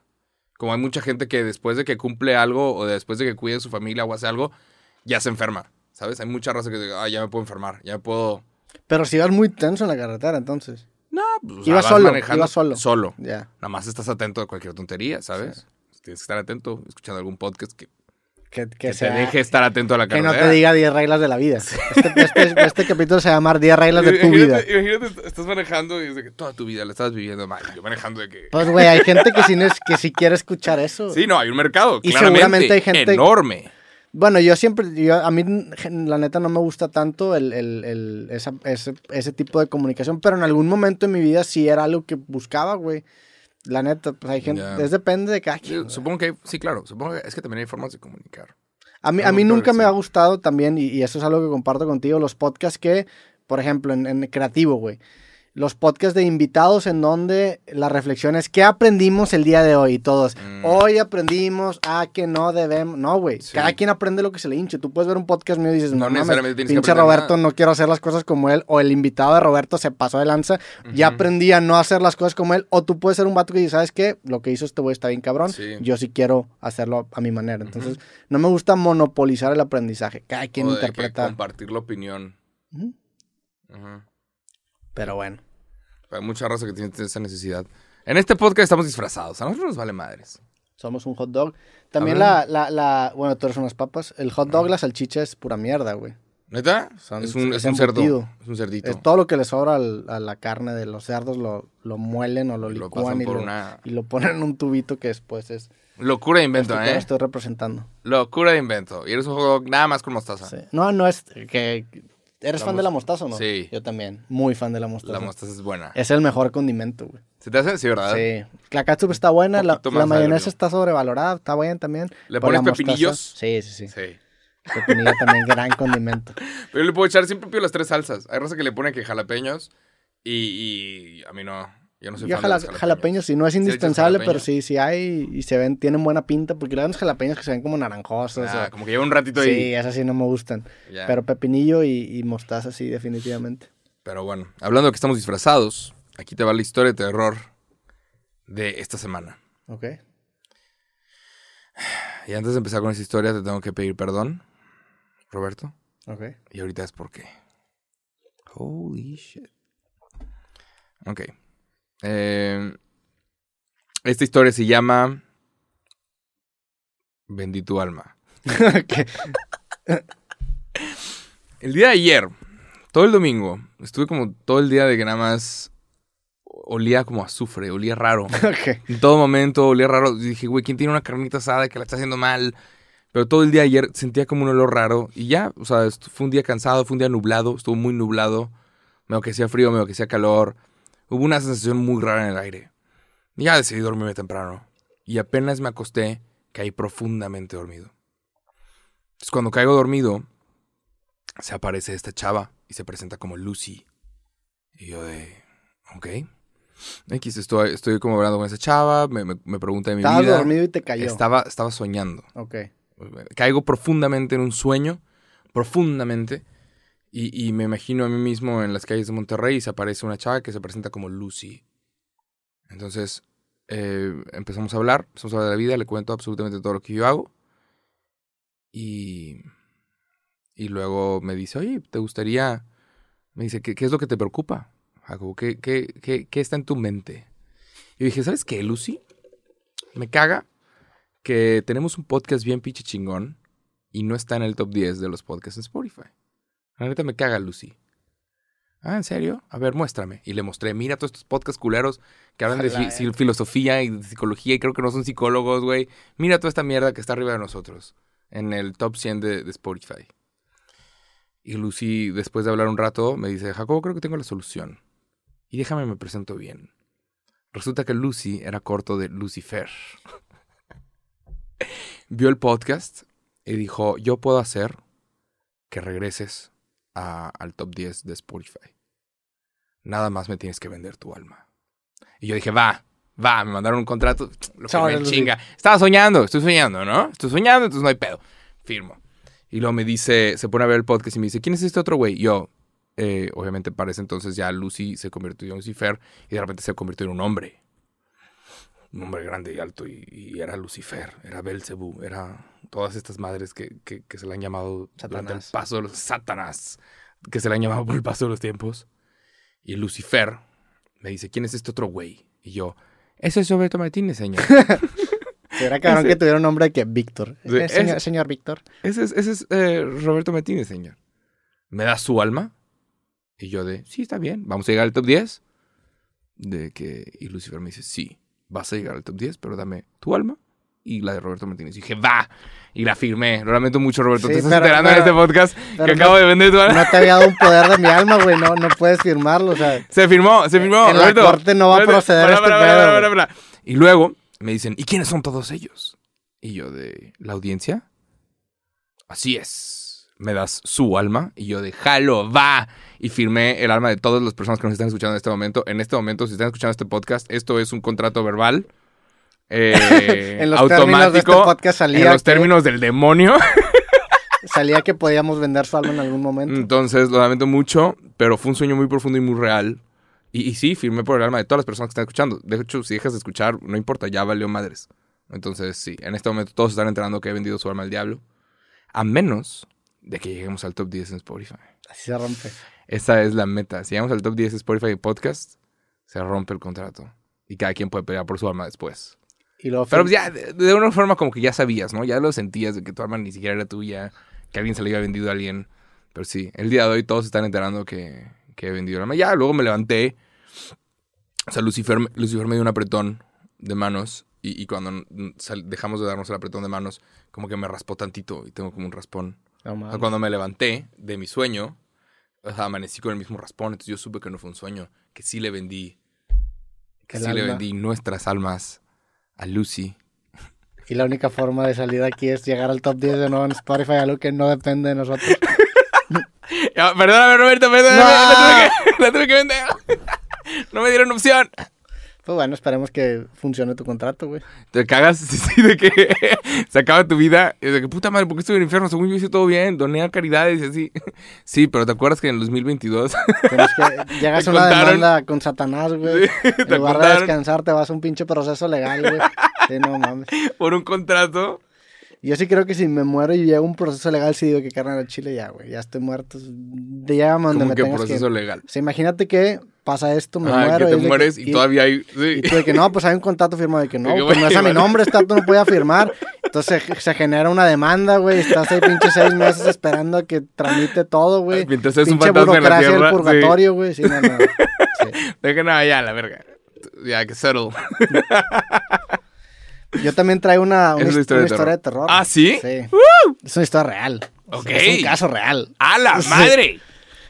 Como hay mucha gente que después de que cumple algo o después de que cuide de su familia o hace algo, ya se enferma. ¿Sabes? Hay mucha raza que dice, ah, ya me puedo enfermar, ya me puedo... Pero si ibas muy tenso en la carretera, entonces. No, pues, o Iba vas solo, manejando iba solo. Solo. Ya. Nada más estás atento a cualquier tontería, ¿sabes? Tienes que estar atento, escuchando algún podcast que, Que, que, que te deje estar atento a la que no carretera. te diga 10 reglas de la vida. Este, este- este capítulo se va a llamar 10 reglas de tu vida. Imagínate, estás manejando y es de que toda tu vida la estás viviendo mal. Yo manejando de que... Pues, güey, hay gente que sí, que sí quiere escuchar eso. Sí, no, hay un mercado Y claramente seguramente hay gente- enorme. Bueno, yo siempre, yo, a mí la neta no me gusta tanto el, el- el- esa- ese, ese tipo de comunicación, pero en algún momento en mi vida sí era algo que buscaba, güey. La neta, pues hay gente, es depende de cada quien. Supongo que, sí, claro, supongo que es que también hay formas de comunicar. A mí, a mí nunca me ha gustado también, y, y eso es algo que comparto contigo, los podcasts que, por ejemplo, en, en creativo, güey. Los podcasts de invitados en donde la reflexión es ¿qué aprendimos el día de hoy? Todos, Mm. hoy aprendimos a que no debemos. No, güey. Sí. Cada quien aprende lo que se le hinche. Tú puedes ver un podcast mío y dices, No no, necesariamente que pinche Roberto, nada". no quiero hacer las cosas como él. O el invitado de Roberto se pasó de lanza. Ya Ujú. aprendí a no hacer las cosas como él. O tú puedes ser un vato que dice, ¿sabes qué? Lo que hizo este güey está bien cabrón. Sí. Yo sí quiero hacerlo a mi manera. Entonces, no me gusta monopolizar el aprendizaje. Cada quien O de que interpreta. compartir la opinión. Ujú. Ujú. Pero bueno. Hay mucha raza que tiene esa necesidad. En este podcast estamos disfrazados. A nosotros nos vale madres. Somos un hot dog. También la, la, la. Bueno, tú eres unas papas. El hot dog, la salchicha es pura mierda, güey. ¿Neta? Son- es un, es es un cerdo. Es un cerdito. Es todo lo que le sobra al- a la carne de los cerdos lo, lo muelen o lo Lo licúan pasan y, por lo, una y lo ponen en un tubito que después es. locura de invento, esto que ¿eh? estoy representando. Locura de invento. Y eres un juego nada más con mostaza. Sí. No, no es. que ¿Eres La fan de la mos- mostaza o no? Sí. Yo también. Muy fan de la mostaza. La mostaza es buena. Es el mejor condimento, güey. ¿Se te hace? Sí, ¿verdad? Sí. La ketchup está buena, la, mayonesa está sobrevalorada, está buena también. ¿Le pones pepinillos? Sí, sí, sí. Sí. Pepinillo también, gran condimento. [laughs] Pero yo le puedo echar siempre pido las tres salsas. Hay raza que le pone que jalapeños y, y a mí no. Yo no soy Yo fan de jala- los jalapeños. sí, no es indispensable, pero sí, sí hay y se ven, tienen buena pinta, porque hay unos jalapeños que se ven como naranjosos. Ah, o- como que lleva un ratito ahí. sí, esas sí no me gustan. Pero pepinillo y, y mostaza sí, definitivamente. Pero bueno, hablando de que estamos disfrazados, aquí te va la historia de terror de esta semana. Ok. Y antes de empezar con esa historia, te tengo que pedir perdón, Roberto. Ok. Y ahorita es por qué. Holy shit. Ok. Eh, esta historia se llama Vendí tu alma. [laughs] El día de ayer, todo el domingo, estuve como todo el día de que nada más olía como azufre, olía raro. [laughs] En todo momento olía raro. Y dije, güey, ¿quién tiene una carnita asada que la está haciendo mal? Pero todo el día ayer sentía como un olor raro. Y ya, o sea, fue un día cansado, fue un día nublado, estuvo muy nublado. Medio que hacía frío, medio que hacía calor. Hubo una sensación muy rara en el aire. Ya decidí dormirme temprano. Y apenas me acosté, caí profundamente dormido. Entonces, cuando caigo dormido, se aparece esta chava y se presenta como Lucy. Y yo de, ok. X, estoy, estoy como hablando con esa chava, me, me, me pregunta de mi Estabas vida. dormido y te cayó. Estaba, estaba soñando. Ok. Caigo profundamente en un sueño, profundamente, y, me imagino a mí mismo en las calles de Monterrey y se aparece una chava que se presenta como Lucy. Entonces eh, empezamos a hablar, empezamos a hablar de la vida, le cuento absolutamente todo lo que yo hago. Y, y luego me dice, oye, ¿te gustaría? Me dice, ¿qué, es lo que te preocupa? Jacobo? ¿Qué, qué, qué, ¿Qué está en tu mente? Y dije, ¿sabes qué, Lucy? Me caga que tenemos un podcast bien pinche chingón y no está en el top 10 de los podcasts en Spotify. La neta me caga Lucy. Ah, ¿en serio? A ver, muéstrame. Y le mostré, mira todos estos podcasts culeros que hablan de fi- eh. filosofía y de psicología y creo que no son psicólogos, güey. Mira toda esta mierda que está arriba de nosotros en el top 100 de, de Spotify. Y Lucy, después de hablar un rato, me dice, Jacobo, creo que tengo la solución. Y déjame me presento bien. Resulta que Lucy era corto de Lucifer. [laughs] Vio el podcast y dijo, yo puedo hacer que regreses a- al top 10 de Spotify. Nada más me tienes que vender tu alma. Y yo dije, va, va, me mandaron un contrato, [tsk] lo firmé en chinga. Estaba soñando, estoy soñando, ¿no? Estoy soñando, entonces no hay pedo. Firmo. Y luego me dice, se pone a ver el podcast y me dice, ¿quién es este otro güey? Yo, eh, obviamente para ese entonces ya Lucy se convirtió en Lucifer y de repente se convirtió en un hombre. Un hombre grande y alto y, y era Lucifer, era Belcebú, era todas estas madres que, que- que se le han llamado durante el Satanás. paso de los Satanás, que se le han llamado por el paso de los tiempos. Y Lucifer me dice, ¿quién es este otro güey? Y yo, ese es Roberto Martínez, señor. [laughs] Será cabrón Ese- que tuviera un nombre que Víctor. Sí, Eh, señor, ese- señor Víctor. Ese es, ese es eh, Roberto Martínez, señor. ¿Me da su alma? Y yo de, sí, está bien. ¿Vamos a llegar al top 10? De que, y Lucifer me dice, sí, vas a llegar al top 10, pero dame tu alma y la de Roberto Martínez. Y dije, va. Y la firmé. Lo lamento mucho, Roberto. Sí, Te estás pero- enterando pero- en este podcast que no- acabo de vender tu alma. No te había dado un poder de mi [laughs] alma, güey. No, no puedes firmarlo, o sea. Se firmó, se firmó. En la Roberto. corte no va a proceder para, este para, pedo, para, para. Y luego me dicen, ¿y quiénes son todos ellos? Y yo de, ¿la audiencia? Así es. Me das su alma. Y yo de, jalo, va. Y firmé el alma de todas las personas que nos están escuchando en este momento. En este momento, si están escuchando este podcast, esto es un contrato verbal. [laughs] eh, En los términos de este automático. podcast salía en los que- términos del demonio. [laughs] Salía que podíamos vender su alma en algún momento. Entonces, lo lamento mucho, pero fue un sueño muy profundo y muy real. Y, y sí, firmé por el alma de todas las personas que están escuchando. De hecho, si dejas de escuchar, no importa, ya valió madres. Entonces, sí, en este momento todos están enterando que he vendido su alma al diablo. A menos de que lleguemos al top 10 en Spotify. Así se rompe. Esa es la meta. Si llegamos al top 10 de Spotify de podcast, se rompe el contrato. Y cada quien puede pelear por su alma después. Y Pero pues ya, de, de una forma como que ya sabías, ¿no? Ya lo sentías de que tu alma ni siquiera era tuya, que alguien se le había vendido a alguien. Pero sí, el día de hoy todos están enterando que, que he vendido el alma. Ya, luego me levanté. O sea, Lucifer, me- Lucifer me dio un apretón de manos. Y, y cuando dejamos de darnos el apretón de manos, como que me raspó tantito y tengo como un raspón. No O mames. sea, cuando me levanté de mi sueño, o sea, amanecí con el mismo raspón. Entonces yo supe que no fue un sueño, que sí le vendí. Que sí le vendí nuestras almas a Lucy. Y la única forma de salir de aquí es llegar al top 10 de nuevo en Spotify, algo que no depende de nosotros. [laughs] Perdóname, Roberto, perdóname. No. La, tuve que, la tuve que vender. [laughs] No me dieron opción. Pues bueno, esperemos que funcione tu contrato, güey. Te cagas, [laughs] sí, de que se acaba tu vida. Y de que puta madre, ¿por qué estoy en el infierno? Según yo hice todo bien, doné a caridades y así. [laughs] Sí, pero ¿te acuerdas que en el 2022 Tienes que, [laughs] llegas a una contaron. demanda con Satanás, güey. Sí, en te lugar de descansar, te vas a un pinche proceso legal, güey. Sí, no mames. por un contrato? Yo sí creo que si me muero y llega un proceso legal, sí digo que carnal al chile ya, güey. Ya estoy muerto. De llévame a donde me que tengas proceso que... legal. O sea, imagínate que pasa esto, me Ah, muero. que y te es de mueres y, todavía hay... sí. Y tú de que no, pues hay un contrato firmado de que no, De que, pues no es a mi nombre, esta tú no podía firmar. Entonces se, se genera una demanda, güey. Estás ahí pinche seis meses esperando a que tramite todo, güey. Mientras un Pinche la burocracia del purgatorio, güey. Sí, no, no. [laughs] Sí. Deja nada ya, la verga. Ya, que settle. [laughs] Yo también traigo una, una, Es una his- historia una de historia de terror. ¿Ah, sí? Sí. Es una historia real. Ok. Es un caso real. ¡A la Sí. madre!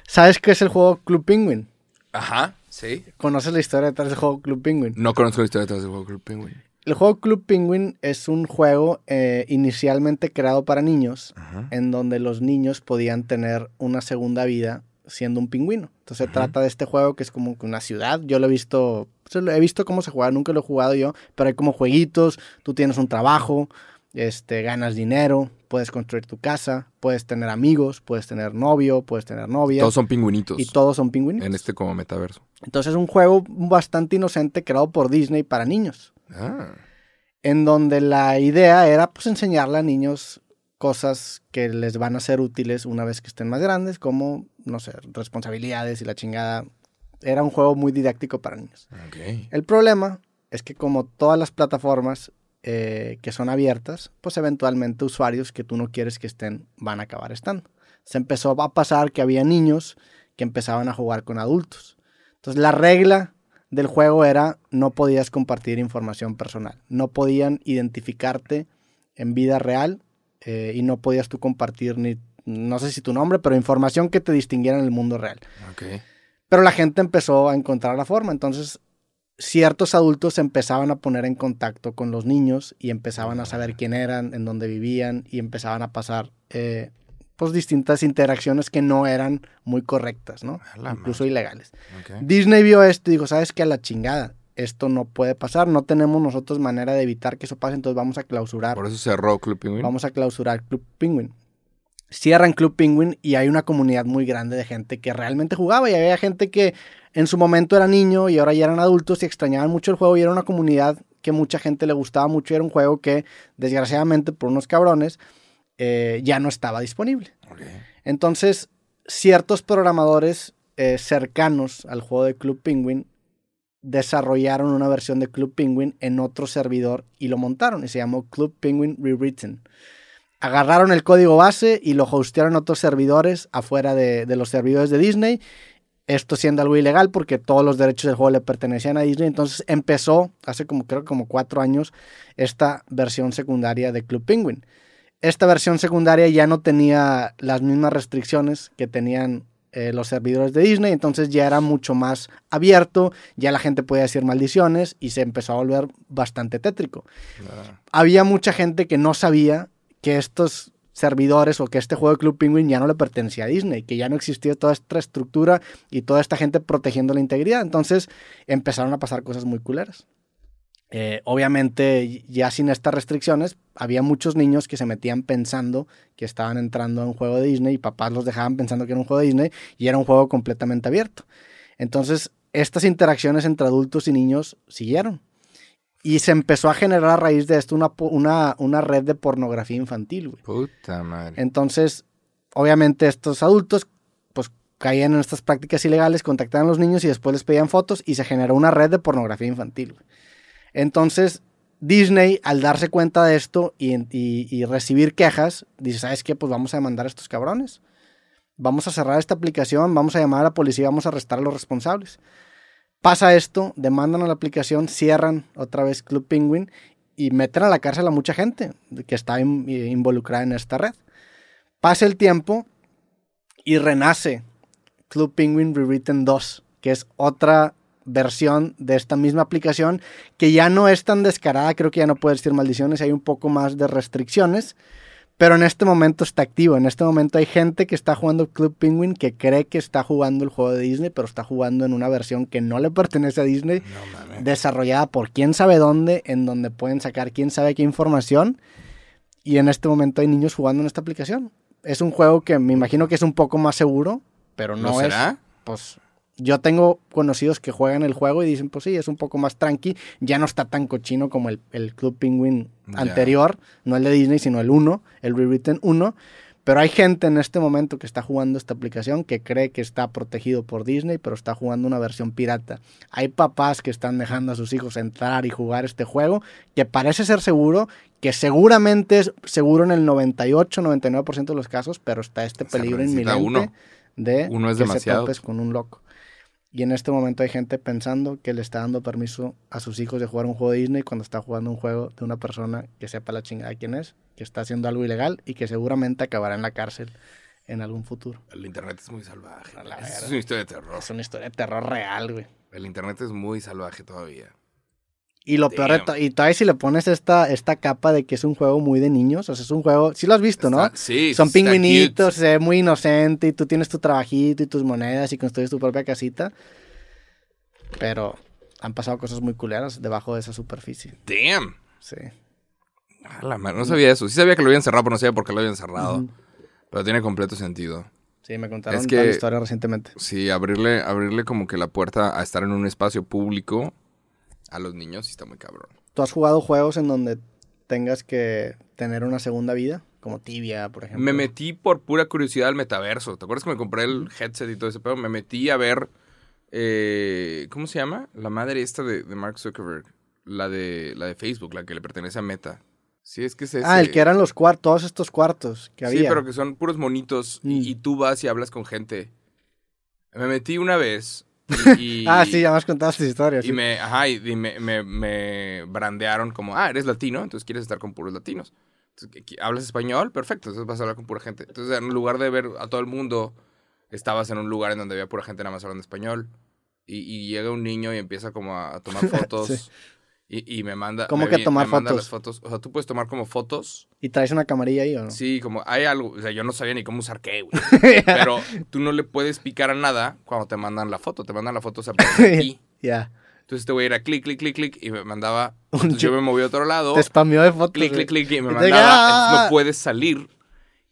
¿Sabes qué es el juego Club Penguin? Ajá, sí. ¿Conoces la historia detrás del juego Club Penguin? No conozco la historia detrás del juego Club Penguin. El juego Club Penguin es un juego eh, inicialmente creado para niños, Ajá. en donde los niños podían tener una segunda vida siendo un pingüino. Entonces se trata de este juego que es como que una ciudad. Yo lo he visto, lo he visto cómo se juega, nunca lo he jugado yo, pero hay como jueguitos, tú tienes un trabajo, este, ganas dinero, puedes construir tu casa, puedes tener amigos, puedes tener novio, puedes tener novia. Todos son pingüinitos. y todos son pingüinos. En este como metaverso. Entonces es un juego bastante inocente creado por Disney para niños Ah. en donde la idea era pues enseñarle a niños cosas que les van a ser útiles una vez que estén más grandes, como, no sé, responsabilidades y la chingada. Era un juego muy didáctico para niños. El problema es que como todas las plataformas eh, que son abiertas, pues eventualmente usuarios que tú no quieres que estén van a acabar estando. Se empezó a pasar que había niños que empezaban a jugar con adultos. Entonces la regla del juego era no podías compartir información personal, no podían identificarte en vida real eh, y no podías tú compartir ni, no sé si tu nombre, pero información que te distinguiera en el mundo real. Pero la gente empezó a encontrar la forma. Entonces, ciertos adultos empezaban a poner en contacto con los niños y empezaban a saber quién eran, en dónde vivían y empezaban a pasar eh, pues distintas interacciones que no eran muy correctas, ¿no? La Incluso ilegales. Disney vio esto y dijo, ¿sabes qué? A la chingada. Esto no puede pasar. No tenemos nosotros manera de evitar que eso pase, entonces vamos a clausurar. Por eso cerró Club Penguin. Vamos a clausurar Club Penguin. Cierran Club Penguin y hay una comunidad muy grande de gente que realmente jugaba y había gente que en su momento era niño y ahora ya eran adultos y extrañaban mucho el juego y era una comunidad que mucha gente le gustaba mucho y era un juego que desgraciadamente por unos cabrones eh, ya no estaba disponible. Entonces ciertos programadores eh, cercanos al juego de Club Penguin desarrollaron una versión de Club Penguin en otro servidor y lo montaron y se llamó Club Penguin Rewritten. Agarraron el código base y lo hostearon otros servidores afuera de, de los servidores de Disney. Esto siendo algo ilegal porque todos los derechos del juego le pertenecían a Disney. Entonces empezó hace como creo que como cuatro años esta versión secundaria de Club Penguin. Esta versión secundaria ya no tenía las mismas restricciones que tenían eh, los servidores de Disney, entonces ya era mucho más abierto, ya la gente podía decir maldiciones y se empezó a volver bastante tétrico. Ah. Había mucha gente que no sabía que estos servidores o que este juego de Club Penguin ya no le pertenecía a Disney, que ya no existía toda esta estructura y toda esta gente protegiendo la integridad. Entonces empezaron a pasar cosas muy culeras. Eh, obviamente, ya sin estas restricciones, había muchos niños que se metían pensando que estaban entrando a un juego de Disney y papás los dejaban pensando que era un juego de Disney y era un juego completamente abierto. Entonces, estas interacciones entre adultos y niños siguieron. Y se empezó a generar a raíz de esto una, una, una red de pornografía infantil, güey. Puta madre. Entonces, obviamente estos adultos pues caían en estas prácticas ilegales, contactaban a los niños y después les pedían fotos y se generó una red de pornografía infantil. güey. Entonces, Disney, al darse cuenta de esto y, y- y recibir quejas, dice, ¿sabes qué? Pues vamos a demandar a estos cabrones. Vamos a cerrar esta aplicación, vamos a llamar a la policía, vamos a arrestar a los responsables. Pasa esto, demandan a la aplicación, cierran otra vez Club Penguin y meten a la cárcel a mucha gente que está in- involucrada en esta red. Pasa el tiempo y renace Club Penguin Rewritten 2, que es otra versión de esta misma aplicación que ya no es tan descarada, creo que ya no puede decir maldiciones, hay un poco más de restricciones, Pero en este momento está activo. En este momento hay gente que está jugando Club Penguin que cree que está jugando el juego de Disney, pero está jugando en una versión que no le pertenece a Disney, No desarrollada por quién sabe dónde, en donde pueden sacar quién sabe qué información. Y en este momento hay niños jugando en esta aplicación. Es un juego que me imagino que es un poco más seguro, pero no, ¿No es. será? Pues yo tengo conocidos que juegan el juego y dicen, pues sí, es un poco más tranqui. Ya no está tan cochino como el, el Club Penguin anterior, no el de Disney, sino el 1, el Rewritten 1. Pero hay gente en este momento que está jugando esta aplicación que cree que está protegido por Disney, pero está jugando una versión pirata. Hay papás que están dejando a sus hijos entrar y jugar este juego, que parece ser seguro, que seguramente es seguro en el 98-99% de los casos, pero está este peligro inminente uno. de Uno es que demasiado. se topes con un loco. Y en este momento hay gente pensando que le está dando permiso a sus hijos de jugar un juego de Disney cuando está jugando un juego de una persona que sepa la chingada quién es, que está haciendo algo ilegal y que seguramente acabará en la cárcel en algún futuro. El internet es muy salvaje. La es una historia de terror. Es una historia de terror real, güey. El internet es muy salvaje todavía. Y lo peor de todo, y todavía si le pones esta, esta capa de que es un juego muy de niños, o sea, es un juego, sí lo has visto, ¿no? Sí, Son pingüinitos, se ve muy inocente y tú tienes tu trabajito y tus monedas y construyes tu propia casita. Pero han pasado cosas muy culeras debajo de esa superficie. Damn. Sí. A la madre, no sabía eso. Sí sabía que lo habían cerrado, pero no sabía por qué lo habían cerrado. Pero tiene completo sentido. Sí, me contaron Es que- la historia recientemente. Sí, abrirle, abrirle como que la puerta a estar en un espacio público a los niños sí está muy cabrón. ¿Tú has jugado juegos en donde tengas que tener una segunda vida? Como Tibia, por ejemplo. Me metí por pura curiosidad al metaverso. ¿Te acuerdas que me compré el headset y todo ese pedo? Me metí a ver. eh, ¿Cómo se llama? La madre esta de, de Mark Zuckerberg. La de, la de Facebook, la que le pertenece a Meta. Sí, es que es ese. Ah, el que eran los cuartos, todos estos cuartos que había. Sí, pero que son puros monitos y, Mm. y tú vas y hablas con gente. Me metí una vez y, [laughs] y- Ah, sí, ya me has contado esta historia. y sí. me, ajá, y, me, me, me brandearon como, ah, eres latino, entonces quieres estar con puros latinos. Entonces, ¿qué- ¿Hablas español? Perfecto, entonces vas a hablar con pura gente. Entonces, en lugar de ver a todo el mundo, estabas en un lugar en donde había pura gente nada más hablando español. Y, y llega un niño y empieza como a, a tomar [laughs] fotos. Sí. Y, y me manda... ¿Cómo que vi- tomar me manda fotos? las fotos? O sea, tú puedes tomar como fotos. ¿Y traes una camarilla ahí o no? Sí, como hay algo... O sea, yo no sabía ni cómo usar qué, güey. [laughs] Pero tú no le puedes picar a nada cuando te mandan la foto. Te mandan la foto, se aparece aquí. [laughs] Ya. Entonces este güey era clic, clic, clic, clic y me mandaba. Entonces yo me moví a otro lado, Te spameó de fotos. clic, clic, clic y me mandaba. no puedes salir.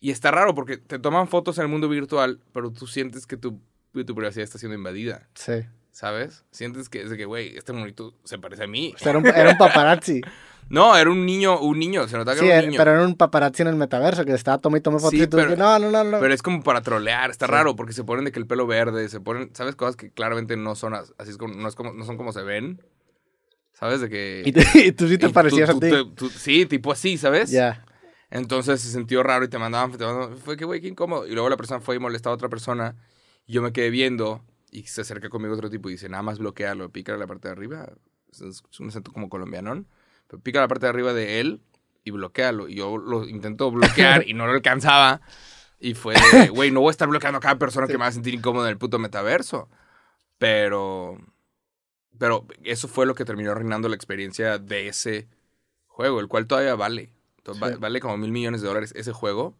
Y está raro porque te toman fotos en el mundo virtual, pero tú sientes que tu, tu privacidad está siendo invadida. Sí. ¿Sabes? Sientes que es de que, güey, este monito se parece a mí. O sea, era, un, era un paparazzi. [laughs] No, era un niño, un niño, se notaba que sí, era un niño. pero era un paparazzi en el metaverso que estaba tomando y tomando fotos Sí, y tú pero- no, no, no, no. Pero es como para trolear, está Sí. raro porque se ponen de que el pelo verde, se ponen, ¿sabes? Cosas que claramente no son as- así, es como, no, es como, no son como se ven. ¿Sabes? De que... Y, te- y tú sí te y tú- parecías tú a ti. te- tú- sí, tipo así, ¿sabes? Ya. Entonces se sintió raro y te mandaban, te mandaban- fue que, güey, qué incómodo. Y luego la persona fue y molestó a otra persona. Y yo me quedé viendo y se acerca conmigo otro tipo y dice, nada más bloquealo, pícale la parte de arriba. Es un acento como colombianón. Pero pica la parte de arriba de él y bloquealo. Y yo lo intento bloquear y no lo alcanzaba. Y fue de, [laughs] güey, no voy a estar bloqueando a cada persona que me va a sentir incómodo en el puto metaverso. Pero... Pero eso fue lo que terminó arruinando la experiencia de ese juego, el cual todavía vale. Va-. Vale como mil millones de dólares ese juego.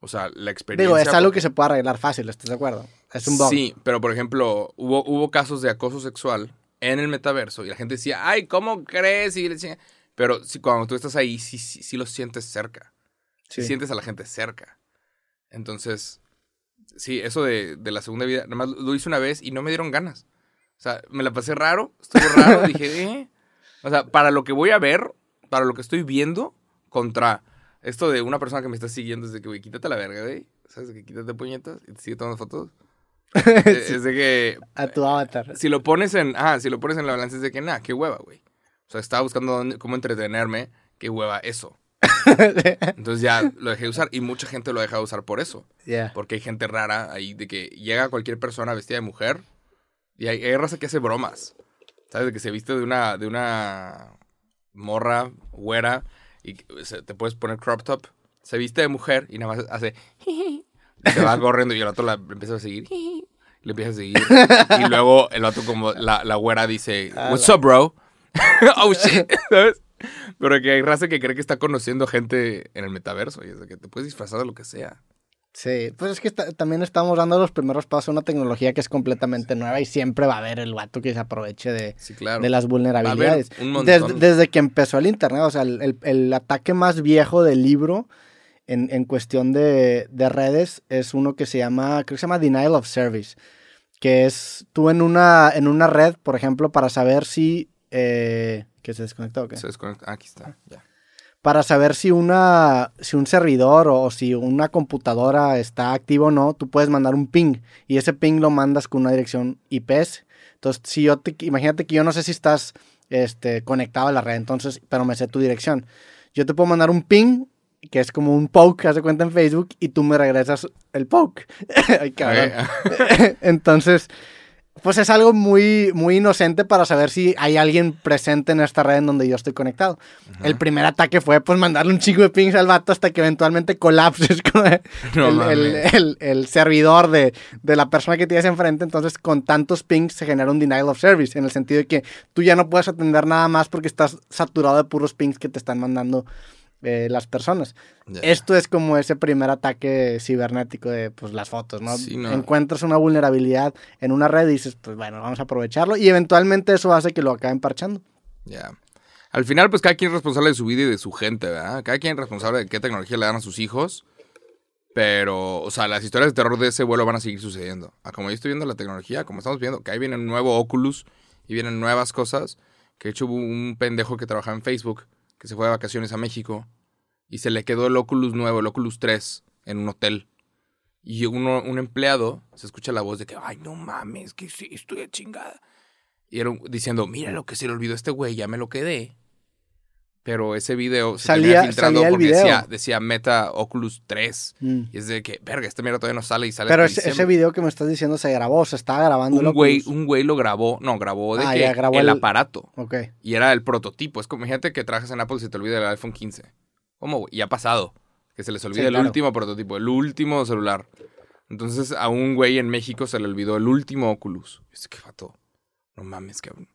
O sea, la experiencia. Digo, es algo porque- que se puede arreglar fácil, ¿estás de acuerdo? Es un bug. Sí, pero por ejemplo, hubo, hubo casos de acoso sexual en el metaverso y la gente decía, ay, ¿cómo crees? Y le decía- Pero si, cuando tú estás ahí, sí, sí, sí lo sientes cerca. Sí. Sientes a la gente cerca. Entonces, sí, eso de, de la segunda vida, nada más lo hice una vez y no me dieron ganas. O sea, me la pasé raro, estuvo raro, [laughs] dije, eh. O sea, para lo que voy a ver, para lo que estoy viendo, contra esto de una persona que me está siguiendo, es de que, güey, quítate la verga, güey. ¿Sabes? De que quítate puñetas y te sigue tomando fotos. [laughs] Es- Es de que A tu avatar. si lo pones en, ah, si lo pones en la balanza es de que, nah, qué hueva, güey. O sea, estaba buscando dónde- cómo entretenerme, qué hueva eso. [laughs] Entonces ya lo dejé de usar y mucha gente lo deja de usar por eso. Ya. Porque hay gente rara ahí de que llega cualquier persona vestida de mujer y hay, hay raza que hace bromas. ¿Sabes? De que se viste de una, de una morra, güera y se- te puedes poner crop top. Se viste de mujer y nada más hace... [laughs] [laughs] se va corriendo y el otro la empieza a seguir. [laughs] Le empieza a seguir. Y luego el otro como la, la güera dice, Ah, What's up, bro? [laughs] oh, shit. ¿Sabes? Pero que hay raza que cree que está conociendo gente en el metaverso. Y es de que te puedes disfrazar de lo que sea. Sí, pues es que está- también estamos dando los primeros pasos a una tecnología que es completamente nueva y siempre va a haber el vato que se aproveche de, Sí, claro. de las vulnerabilidades. un montón. Desde, desde que empezó el Internet, o sea, el, el- el ataque más viejo del libro en, en cuestión de, de redes es uno que se llama, creo que se llama Denial of Service, que es tú en una, en una red, por ejemplo, para saber si... Eh, ¿Que se desconectó o qué? Se desconecta. Ah, aquí está. Ya. para saber si una si un servidor o si una computadora está activa o no, tú puedes mandar un ping y ese ping lo mandas con una dirección IPS. Entonces, si yo te imagínate que yo no sé si estás este conectado a la red, entonces, pero me sé tu dirección. Yo te puedo mandar un ping que es como un poke, haz de cuenta en Facebook y tú me regresas el poke. [laughs] Ay, cabrón. [laughs] Entonces, pues es algo muy, muy inocente para saber si hay alguien presente en esta red en donde yo estoy conectado. El primer ataque fue pues mandarle un chico de pings al vato hasta que eventualmente colapses [laughs] con el, No el- mames. el- el- el servidor de, de la persona que tienes enfrente. Entonces, con tantos pings se genera un denial of service, en el sentido de que tú ya no puedes atender nada más porque estás saturado de puros pings que te están mandando eh, las personas. Esto es como ese primer ataque cibernético de pues, las fotos, ¿no? Sí, no. Encuentras una vulnerabilidad en una red y dices, pues bueno, vamos a aprovecharlo y eventualmente eso hace que lo acaben parchando. Ya. Al final, pues cada quien es responsable de su vida y de su gente, ¿verdad? Cada quien es responsable de qué tecnología le dan a sus hijos. Pero, o sea, las historias de terror de ese vuelo van a seguir sucediendo. Ah, como yo estoy viendo la tecnología, como estamos viendo, que ahí viene un nuevo Oculus y vienen nuevas cosas. Que de hecho hubo un pendejo que trabajaba en Facebook que se fue de vacaciones a México y se le quedó el Oculus nuevo, el Oculus 3, en un hotel. Y uno, un empleado se escucha la voz de que, ay, no mames, que sí, estoy de chingada. Y era diciendo, mira lo que se le olvidó a este güey, ya me lo quedé. Pero ese video se Salía- filtrando salía el porque video. decía, decía Meta Oculus 3. Mm. Y es de que, verga, este mierda todavía no sale y sale Pero ese, ese diciembre". video que me estás diciendo se grabó, se estaba grabando. un el güey, Oculus. un güey lo grabó, no, grabó de Ah, que ya, grabó el, el- aparato. Ok. Y era el prototipo. Es como, imagínate que trabajas en Apple y se te olvida el iPhone 15. ¿Cómo, güey? Y ha pasado. Que se les olvida Sí, el claro. último prototipo, el último celular. Entonces a un güey en México se le olvidó el último Oculus. Y es que fato. No mames, cabrón.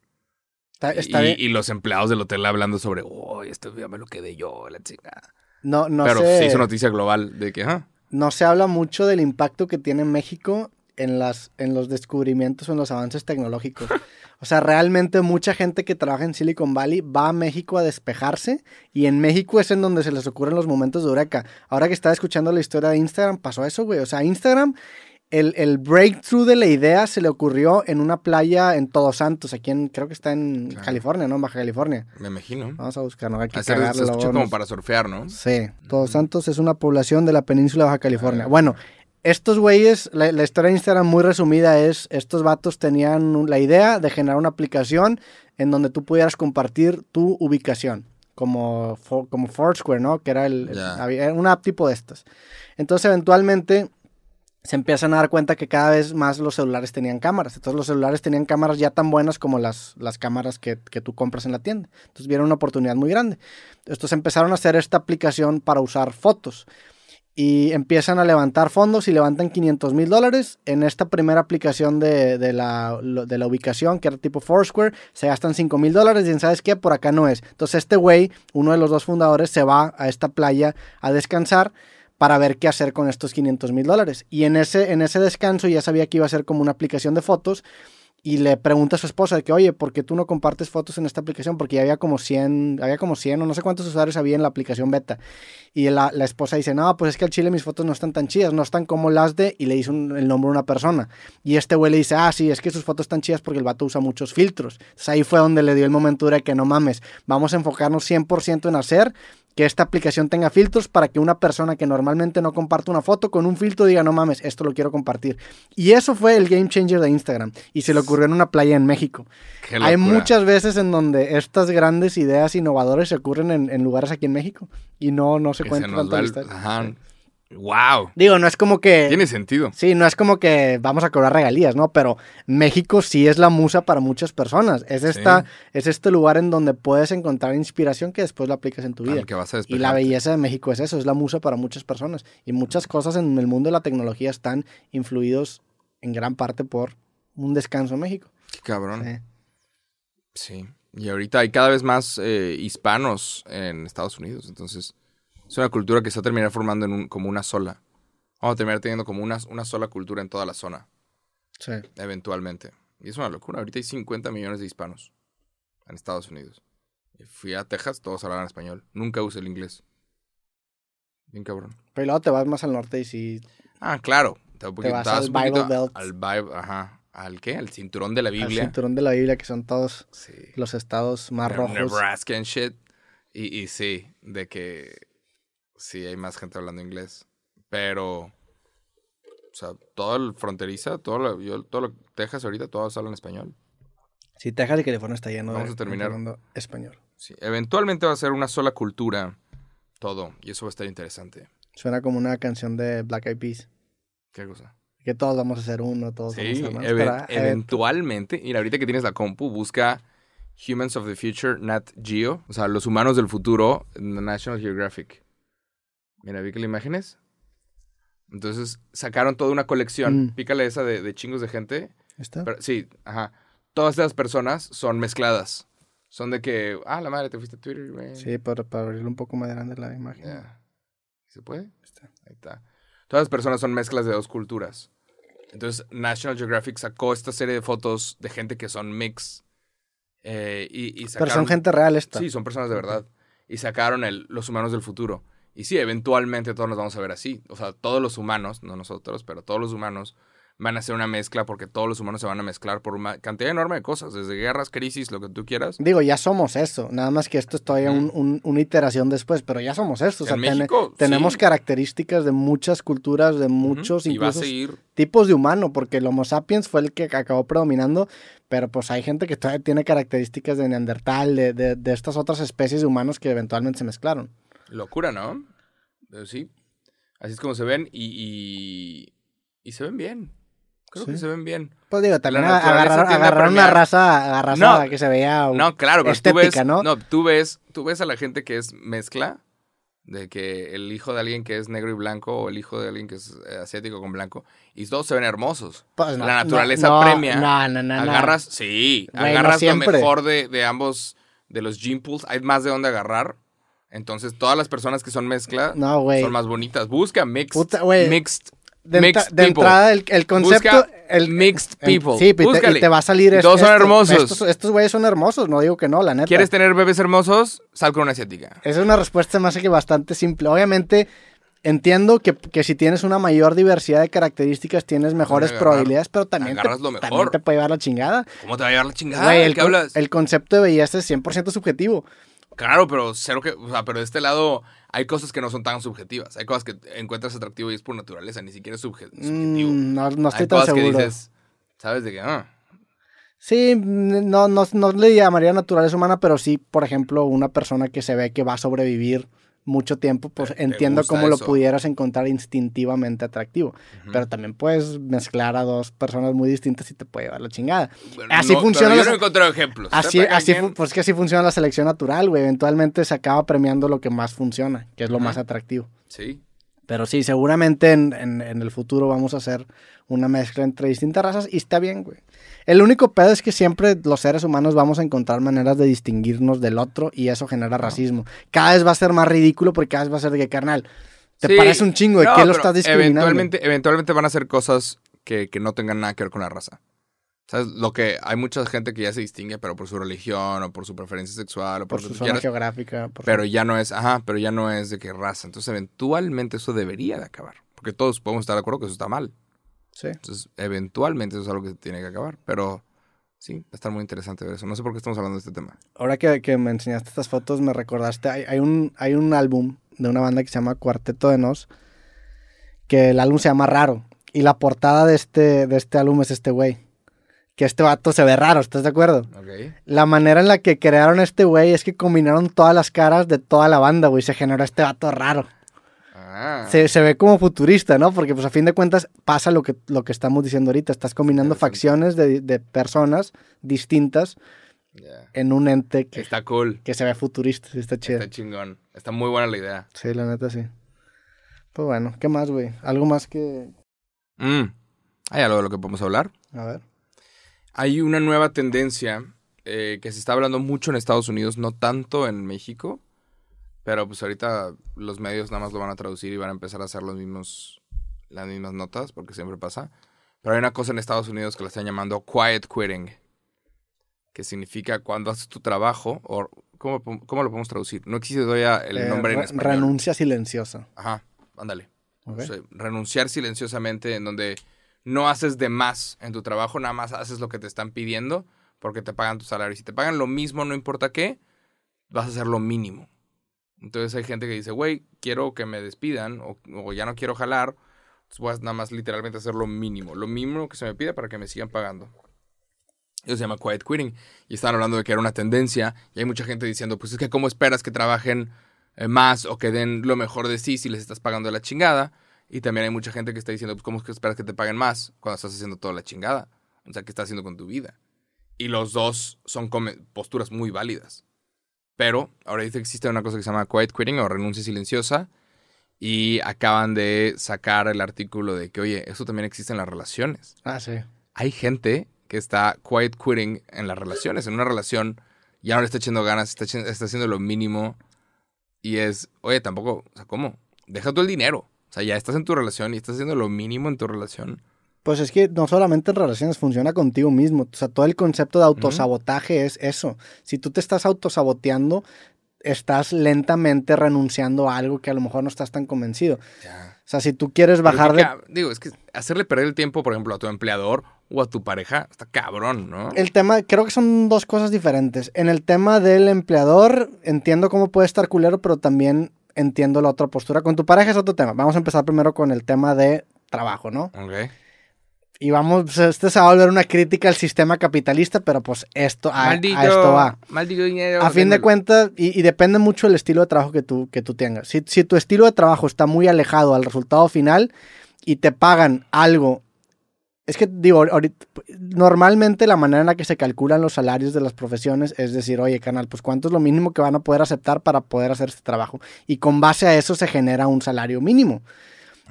Está, está y, bien. y los empleados del hotel hablando sobre, oh, esto ya me lo quedé yo, la chingada. No, no Pero sé, se hizo noticia global de que, ah, no se habla mucho del impacto que tiene México en, las, en los descubrimientos o en los avances tecnológicos. [laughs] O sea, realmente mucha gente que trabaja en Silicon Valley va a México a despejarse y en México es en donde se les ocurren los momentos de eureka. Ahora que estaba escuchando la historia de Instagram, pasó eso, güey. O sea, Instagram, el, el breakthrough de la idea se le ocurrió en una playa en Todos Santos, aquí en, creo que está en Claro. California, ¿no? En Baja California. me imagino. Vamos a buscar, no hay que Hacer, se escucha luego como para surfear, ¿no? Sí, Todos Santos es una población de la península de Baja California. Ah. Bueno, estos güeyes, la, la historia de Instagram muy resumida es, estos vatos tenían la idea de generar una aplicación en donde tú pudieras compartir tu ubicación, como, como Foursquare, ¿no? Que era el, el- había una app tipo de estas. Entonces, eventualmente se empiezan a dar cuenta que cada vez más los celulares tenían cámaras. Entonces los celulares tenían cámaras ya tan buenas como las, las cámaras que, que tú compras en la tienda. Entonces vieron una oportunidad muy grande. Entonces empezaron a hacer esta aplicación para usar fotos. Y empiezan a levantar fondos y levantan 500 mil dólares. En esta primera aplicación de, de la, de la ubicación, que era tipo Foursquare, se gastan 5 mil dólares. Y ¿sabes qué? Por acá no es. Entonces este güey, uno de los dos fundadores, se va a esta playa a descansar para ver qué hacer con estos 500 mil dólares. Y en ese, en ese descanso ya sabía que iba a ser como una aplicación de fotos y le pregunta a su esposa de que, oye, ¿por qué tú no compartes fotos en esta aplicación? Porque ya había como 100, había como 100 o no sé cuántos usuarios había en la aplicación beta. Y la, la esposa dice, no, pues es que al chile mis fotos no están tan chidas, no están como las de, y le dice el nombre de una persona. Y este güey le dice, ah, sí, es que sus fotos están chidas porque el vato usa muchos filtros. Entonces ahí fue donde le dio el momento de que no mames, vamos a enfocarnos 100% en hacer que esta aplicación tenga filtros para que una persona que normalmente no comparte una foto con un filtro diga, no mames, esto lo quiero compartir. Y eso fue el game changer de Instagram. Y se le ocurrió en una playa en México. Hay muchas veces en donde estas grandes ideas innovadoras se ocurren en, en lugares aquí en México. Y no, no se Que cuenta se tanto la historia. Ajá. Wow. Digo, no es como que... Tiene sentido. Sí, no es como que vamos a cobrar regalías, ¿no? Pero México sí es la musa para muchas personas. Es, esta, Sí. es este lugar en donde puedes encontrar inspiración que después la aplicas en tu vida. Al que vas a Y la belleza de México es eso, es la musa para muchas personas. Y muchas cosas en el mundo de la tecnología están influidos en gran parte por un descanso en México. Qué cabrón. Sí. Sí. Y ahorita hay cada vez más eh, hispanos en Estados Unidos. Entonces, es una cultura que se va a terminar formando en un- como una sola. Vamos a terminar teniendo como una, una sola cultura en toda la zona, Sí. eventualmente. Y es una locura. Ahorita hay 50 millones de hispanos en Estados Unidos. Y fui a Texas, todos hablaban español. Nunca usé el inglés. Bien cabrón. Pero luego te vas más al norte y sí. Ah, claro. Te, te vas al Bible Belt. Al Bible, ajá. ¿Al qué? Al cinturón de la Al Biblia. cinturón de la Biblia, que son todos Sí. los estados más Ne- rojos. Nebraska and shit. Y, y sí, de que sí hay más gente hablando inglés. Pero, o sea, todo el fronteriza, todo lo, yo, todo lo, Texas ahorita, todos hablan español. Sí, Texas y California está lleno Vamos de a terminar. español. Sí, eventualmente va a ser una sola cultura, todo. Y eso va a estar interesante. Suena como una canción de Black Eyed Peas. ¿Qué cosa? Que todos vamos a ser uno, todos vamos a Sí, ser pero, eh, eventualmente. Mira, ahorita que tienes la compu, busca Humans of the Future, Nat Geo. O sea, los humanos del futuro, National Geographic. Mira, vi que la imagen es. Entonces sacaron toda una colección. Mm. Pícale esa de, de chingos de gente. ¿Está? Pero, sí, ajá. Todas esas personas son mezcladas. Son de que, ah, la madre, te fuiste a Twitter, güey. Sí, para, para abrirlo un poco más grande la imagen. ¿Se puede? Está. Ahí está. Todas las personas son mezclas de dos culturas. Entonces, National Geographic sacó esta serie de fotos de gente que son mix. eh, y, y Pero son gente real esta. Sí, son personas de verdad. Y sacaron el, los humanos del futuro. Y sí, eventualmente todos nos vamos a ver así. O sea, todos los humanos, no nosotros, pero todos los humanos van a hacer una mezcla porque todos los humanos se van a mezclar por una cantidad enorme de cosas, desde guerras, crisis, lo que tú quieras. Digo, ya somos eso. Nada más que esto es todavía un- un- una iteración después, pero ya somos esto. O sea, En tene- México, tenemos sí. características de muchas culturas, de muchos, incluso tipos de humano, porque el Homo sapiens fue el que acabó predominando, pero pues hay gente que todavía tiene características de Neandertal, de, de- de estas otras especies de humanos que eventualmente se mezclaron. Locura, ¿no? Pero sí. Así es como se ven y, y, y se ven bien. Creo Sí. que se ven bien. Pues digo, también agarrar, agarrar una raza, raza No. que se veía No, claro, pero estética, tú ves, ¿no? ¿no? tú ves, tú ves a la gente que es mezcla de que el hijo de alguien que es negro y blanco o el hijo de alguien que es eh, asiático con blanco y todos se ven hermosos. Pues no, la naturaleza no, premia. No, no, no, no. agarras, sí, agarras lo mejor de, de ambos, de los gene pools. Hay más de dónde agarrar. Entonces, todas las personas que son mezcla No, son más bonitas. Busca mixed, Puta, mixed, De, mixed de entrada, el, el concepto. Busca el, mixed people. sí, y te, y te va a salir. Y es- todos son esto. hermosos. Estos, estos güeyes son hermosos, no digo que no, la neta. ¿Quieres tener bebés hermosos? Sal con una asiática. Esa es una respuesta más que bastante simple. Obviamente, entiendo que, que si tienes una mayor diversidad de características, tienes mejores agarrar- probabilidades, pero también te, agarras lo mejor. también te puede llevar la chingada. ¿Cómo te va a llevar la chingada? Güey, ¿De el, el concepto de belleza es 100% subjetivo. Claro, pero cero que, o sea, pero de este lado hay cosas que no son tan subjetivas. Hay cosas que encuentras atractivo y es por naturaleza, ni siquiera es subje- subjetivo. Mm, no, no estoy hay tan cosas seguro. que dices, ¿sabes de qué? Ah, Sí, mm, no, no, no le llamaría naturaleza humana, pero sí, por ejemplo, una persona que se ve que va a sobrevivir mucho tiempo, pues Te- entiendo cómo lo pudieras encontrar instintivamente atractivo. Pero también puedes mezclar a dos personas muy distintas y te puede llevar la chingada. Bueno, así no, funciona Yo no he encontrado ejemplos. Así, así, pues que así funciona la selección natural, güey. Eventualmente se acaba premiando lo que más funciona, que es lo más atractivo. Sí. Pero sí, seguramente en, en- en el futuro vamos a hacer una mezcla entre distintas razas y está bien, güey. El único pedo es que siempre los seres humanos vamos a encontrar maneras de distinguirnos del otro y eso genera racismo. Cada vez va a ser más ridículo porque cada vez va a ser de que, carnal, te Sí. parece un chingo, ¿de No, qué lo estás discriminando? Eventualmente, eventualmente van a ser cosas que, que no tengan nada que ver con la raza. ¿Sabes? Lo que hay mucha gente que ya se distingue, pero por su religión o por su preferencia sexual o por, su zona quieras. geográfica. por Pero su- ya no es, ajá, pero ya no es de qué raza. Entonces, eventualmente eso debería de acabar. Porque todos podemos estar de acuerdo que eso está mal. Sí. Entonces, eventualmente eso es algo que tiene que acabar. Pero sí, va a estar muy interesante ver eso. No sé por qué estamos hablando de este tema. Ahora que, que me enseñaste estas fotos, me recordaste, hay, hay un, hay un álbum de una banda que se llama Cuarteto de Nos, que el álbum se llama Raro, y la portada de este, de este álbum es este güey, que este vato se ve raro, ¿estás de acuerdo? La manera en la que crearon este güey es que combinaron todas las caras de toda la banda, güey, se generó este vato raro. Ah. Se, se ve como futurista, ¿no? Porque pues a fin de cuentas pasa lo que, lo que estamos diciendo ahorita, estás combinando facciones de, de personas distintas en un ente que, Está cool. que se ve futurista, está chido. Está chingón. Está muy buena la idea. Sí, la neta sí. Pues bueno, ¿qué más, güey? ¿Algo más que...? Mm. ¿Hay algo de lo que podemos hablar? A ver. Hay una nueva tendencia eh, que se está hablando mucho en Estados Unidos, no tanto en México. Pero pues ahorita los medios nada más lo van a traducir y van a empezar a hacer los mismos, las mismas notas, porque siempre pasa. Pero hay una cosa en Estados Unidos que la están llamando quiet quitting, que significa cuando haces tu trabajo, o ¿cómo, cómo lo podemos traducir? No existe todavía el Eh, nombre en español. Renuncia silenciosa. Ajá, ándale. Ok. O sea, renunciar silenciosamente en donde no haces de más en tu trabajo, nada más haces lo que te están pidiendo porque te pagan tu salario. Y si te pagan lo mismo, no importa qué, vas a hacer lo mínimo. Entonces hay gente que dice, güey, quiero que me despidan o, ya no quiero jalar, entonces voy a nada más literalmente hacer lo mínimo, lo mínimo que se me pide para que me sigan pagando. Eso se llama quiet quitting. Y están hablando de que era una tendencia. Y hay mucha gente diciendo, pues es que cómo esperas que trabajen eh, más o que den lo mejor de sí si les estás pagando la chingada. Y también hay mucha gente que está diciendo, pues cómo que esperas que te paguen más cuando estás haciendo toda la chingada. O sea, ¿qué estás haciendo con tu vida? Y los dos son posturas muy válidas. Pero ahora dice que existe una cosa que se llama quiet quitting o renuncia silenciosa. Y acaban de sacar el artículo de que, oye, eso también existe en las relaciones Ah, sí. hay gente que está quiet quitting en las relaciones. En una relación ya no le está echando ganas, está, está haciendo lo mínimo. Y es, oye, tampoco, o sea, ¿cómo? Deja todo el dinero. O sea, ya estás en tu relación y estás haciendo lo mínimo en tu relación. Pues es que no solamente en relaciones, funciona contigo mismo. O sea, todo el concepto de autosabotaje es eso. Si tú te estás autosaboteando, estás lentamente renunciando a algo que a lo mejor no estás tan convencido. Ya. O sea, si tú quieres bajar de... Digo, es que hacerle perder el tiempo, por ejemplo, a tu empleador o a tu pareja, está cabrón, ¿no? El tema, creo que son dos cosas diferentes. En el tema del empleador, entiendo cómo puede estar culero, pero también entiendo la otra postura. Con tu pareja es otro tema. Vamos a empezar primero con el tema de trabajo, ¿no? Ok. Y vamos, este se va a volver una crítica al sistema capitalista, pero pues esto, a, a esto va. Maldito dinero. A fin de cuentas, y, y depende mucho del estilo de trabajo que tú, que tú tengas. Si, si tu estilo de trabajo está muy alejado al resultado final y te pagan algo, es que digo, ahorita- normalmente la manera en la que se calculan los salarios de las profesiones es decir, oye, canal, pues cuánto es lo mínimo que van a poder aceptar para poder hacer este trabajo. Y con base a eso se genera un salario mínimo.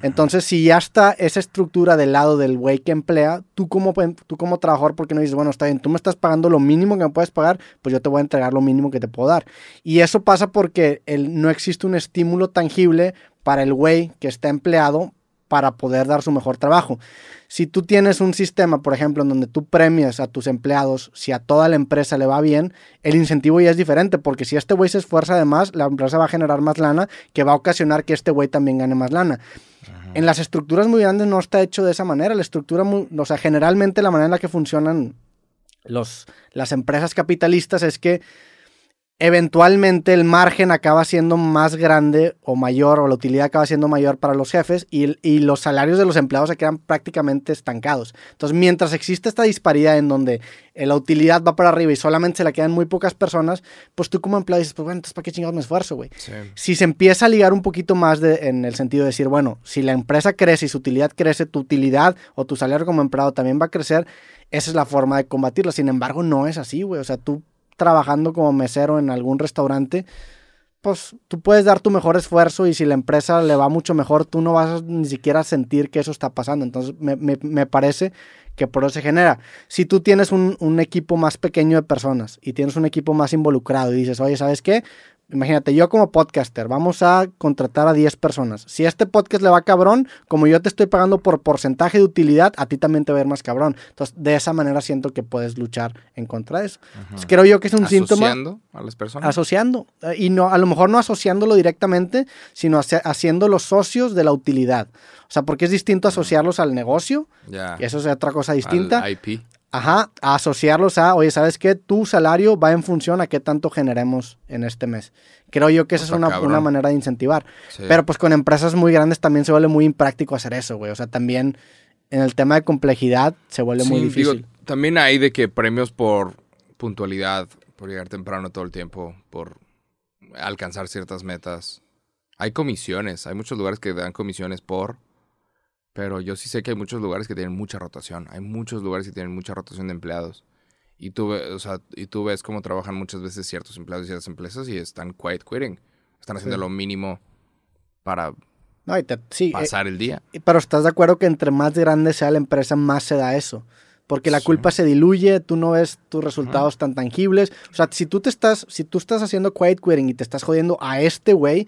Entonces, si ya está esa estructura del lado del güey que emplea, tú como, tú como trabajador, porque no dices, bueno, está bien, tú me estás pagando lo mínimo que me puedes pagar, pues yo te voy a entregar lo mínimo que te puedo dar. Y eso pasa porque no existe un estímulo tangible para el güey que está empleado para poder dar su mejor trabajo. Si tú tienes un sistema, por ejemplo, en donde tú premias a tus empleados, si a toda la empresa le va bien, el incentivo ya es diferente, porque si este güey se esfuerza además, la empresa va a generar más lana, que va a ocasionar que este güey también gane más lana. En las estructuras muy grandes no está hecho de esa manera. La estructura, muy- o sea, generalmente la manera en la que funcionan las empresas capitalistas es que eventualmente el margen acaba siendo más grande o mayor, o la utilidad acaba siendo mayor para los jefes y, los salarios de los empleados se quedan prácticamente estancados. Entonces, mientras existe esta disparidad en donde eh, la utilidad va para arriba y solamente se la quedan muy pocas personas, pues tú como empleado dices, pues bueno, entonces ¿para qué chingados me esfuerzo, güey? Sí. si se empieza a ligar un poquito más de- en el sentido de decir, bueno, si la empresa crece y su utilidad crece, tu utilidad o tu salario como empleado también va a crecer, esa es la forma de combatirlo. Sin embargo, no es así, güey. O sea, tú trabajando como mesero en algún restaurante, pues tú puedes dar tu mejor esfuerzo y si la empresa le va mucho mejor, tú no vas a ni siquiera sentir que eso está pasando. Entonces, me parece que por eso se genera. Si tú tienes un, un equipo más pequeño de personas y tienes un equipo más involucrado y dices, oye, ¿sabes qué? Imagínate, yo como podcaster, vamos a contratar a 10 personas. Si a este podcast le va cabrón, como yo te estoy pagando por porcentaje de utilidad, a ti también te va a ir más cabrón. Entonces, de esa manera siento que puedes luchar en contra de eso. Entonces, creo yo que es un síntoma Asociando a las personas. asociando. eh, Y no, a lo mejor no asociándolo directamente, sino hace- haciéndolos socios de la utilidad. O sea, porque es distinto asociarlos al negocio, ya. y eso es otra cosa distinta. Al IP. Ajá, a asociarlos a, oye, ¿sabes qué? Tu salario va en función a qué tanto generemos en este mes. Creo yo que esa es una, una manera de incentivar. Sí. Pero pues con empresas muy grandes también se vuelve muy impráctico hacer eso, güey. O sea, también en el tema de complejidad se vuelve muy digo, difícil. también hay de que premios por puntualidad, por llegar temprano todo el tiempo, por alcanzar ciertas metas. Hay comisiones, hay muchos lugares que dan comisiones por, pero yo sí sé que hay muchos lugares que tienen mucha rotación. Hay muchos lugares que tienen mucha rotación de empleados. Y tú, o sea, y tú ves cómo trabajan muchas veces ciertos empleados y ciertas empresas y están quiet quitting. Están haciendo Sí. lo mínimo para No, y te- sí, eh, pasar el día. pero estás de acuerdo que entre más grande sea la empresa, más se da eso. porque la culpa se diluye, tú no ves tus resultados tan tangibles. O sea, si tú te estás, si tú estás haciendo quiet quitting y te estás jodiendo a este güey,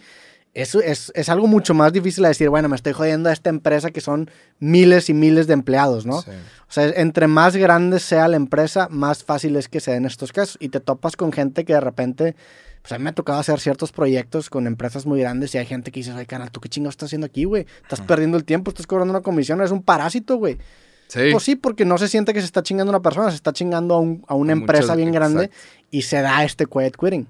eso es, es, algo mucho más difícil de decir, bueno, me estoy jodiendo a esta empresa que son miles y miles de empleados, ¿no? O sea, entre más grande sea la empresa, más fácil es que se den estos casos. Y te topas con gente que de repente, pues a mí me ha tocado hacer ciertos proyectos con empresas muy grandes y hay gente que dice, ay, canal, ¿tú qué chingados estás haciendo aquí, güey? Estás perdiendo el tiempo, estás cobrando una comisión, eres un parásito, güey. Sí. Pues sí, porque no se siente que se está chingando a una persona, se está chingando a, un, a una empresa bien grande y se da este quiet quitting.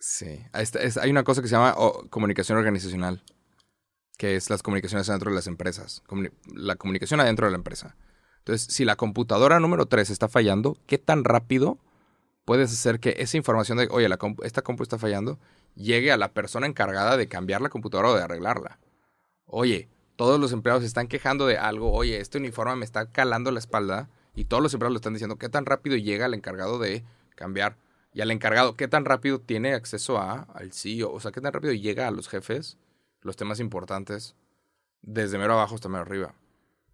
Sí. hay una cosa que se llama comunicación organizacional, que es las comunicaciones adentro de las empresas. la comunicación adentro de la empresa. Entonces, si la computadora número 3 está fallando, ¿qué tan rápido puedes hacer que esa información de, oye, la esta compu está fallando, llegue a la persona encargada de cambiar la computadora o de arreglarla? Oye, todos los empleados están quejando de algo, oye, este uniforme me está calando la espalda, y todos los empleados lo están diciendo, ¿qué tan rápido llega el encargado de cambiar y al encargado, ¿qué tan rápido tiene acceso a, al CEO? O sea, ¿qué tan rápido llega a los jefes los temas importantes desde mero abajo hasta mero arriba?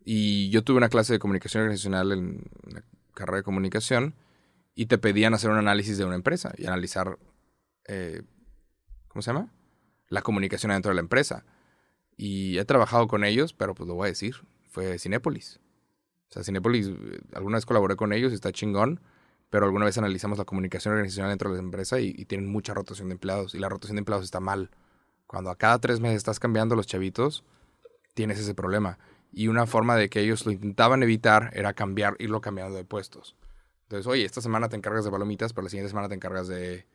Y yo tuve una clase de comunicación organizacional en la carrera de comunicación y te pedían hacer un análisis de una empresa y analizar, eh, ¿cómo se llama? La comunicación dentro de la empresa. Y he trabajado con ellos, pero pues lo voy a decir, fue Cinépolis. O sea, Cinépolis, eh, alguna vez colaboré con ellos, está chingón pero alguna vez analizamos la comunicación organizacional dentro de la empresa y, tienen mucha rotación de empleados y la rotación de empleados está mal. Cuando a cada tres meses estás cambiando los chavitos, tienes ese problema. Y una forma de que ellos lo intentaban evitar era cambiar, irlo cambiando de puestos. Entonces, oye, esta semana te encargas de palomitas, pero la siguiente semana te encargas de,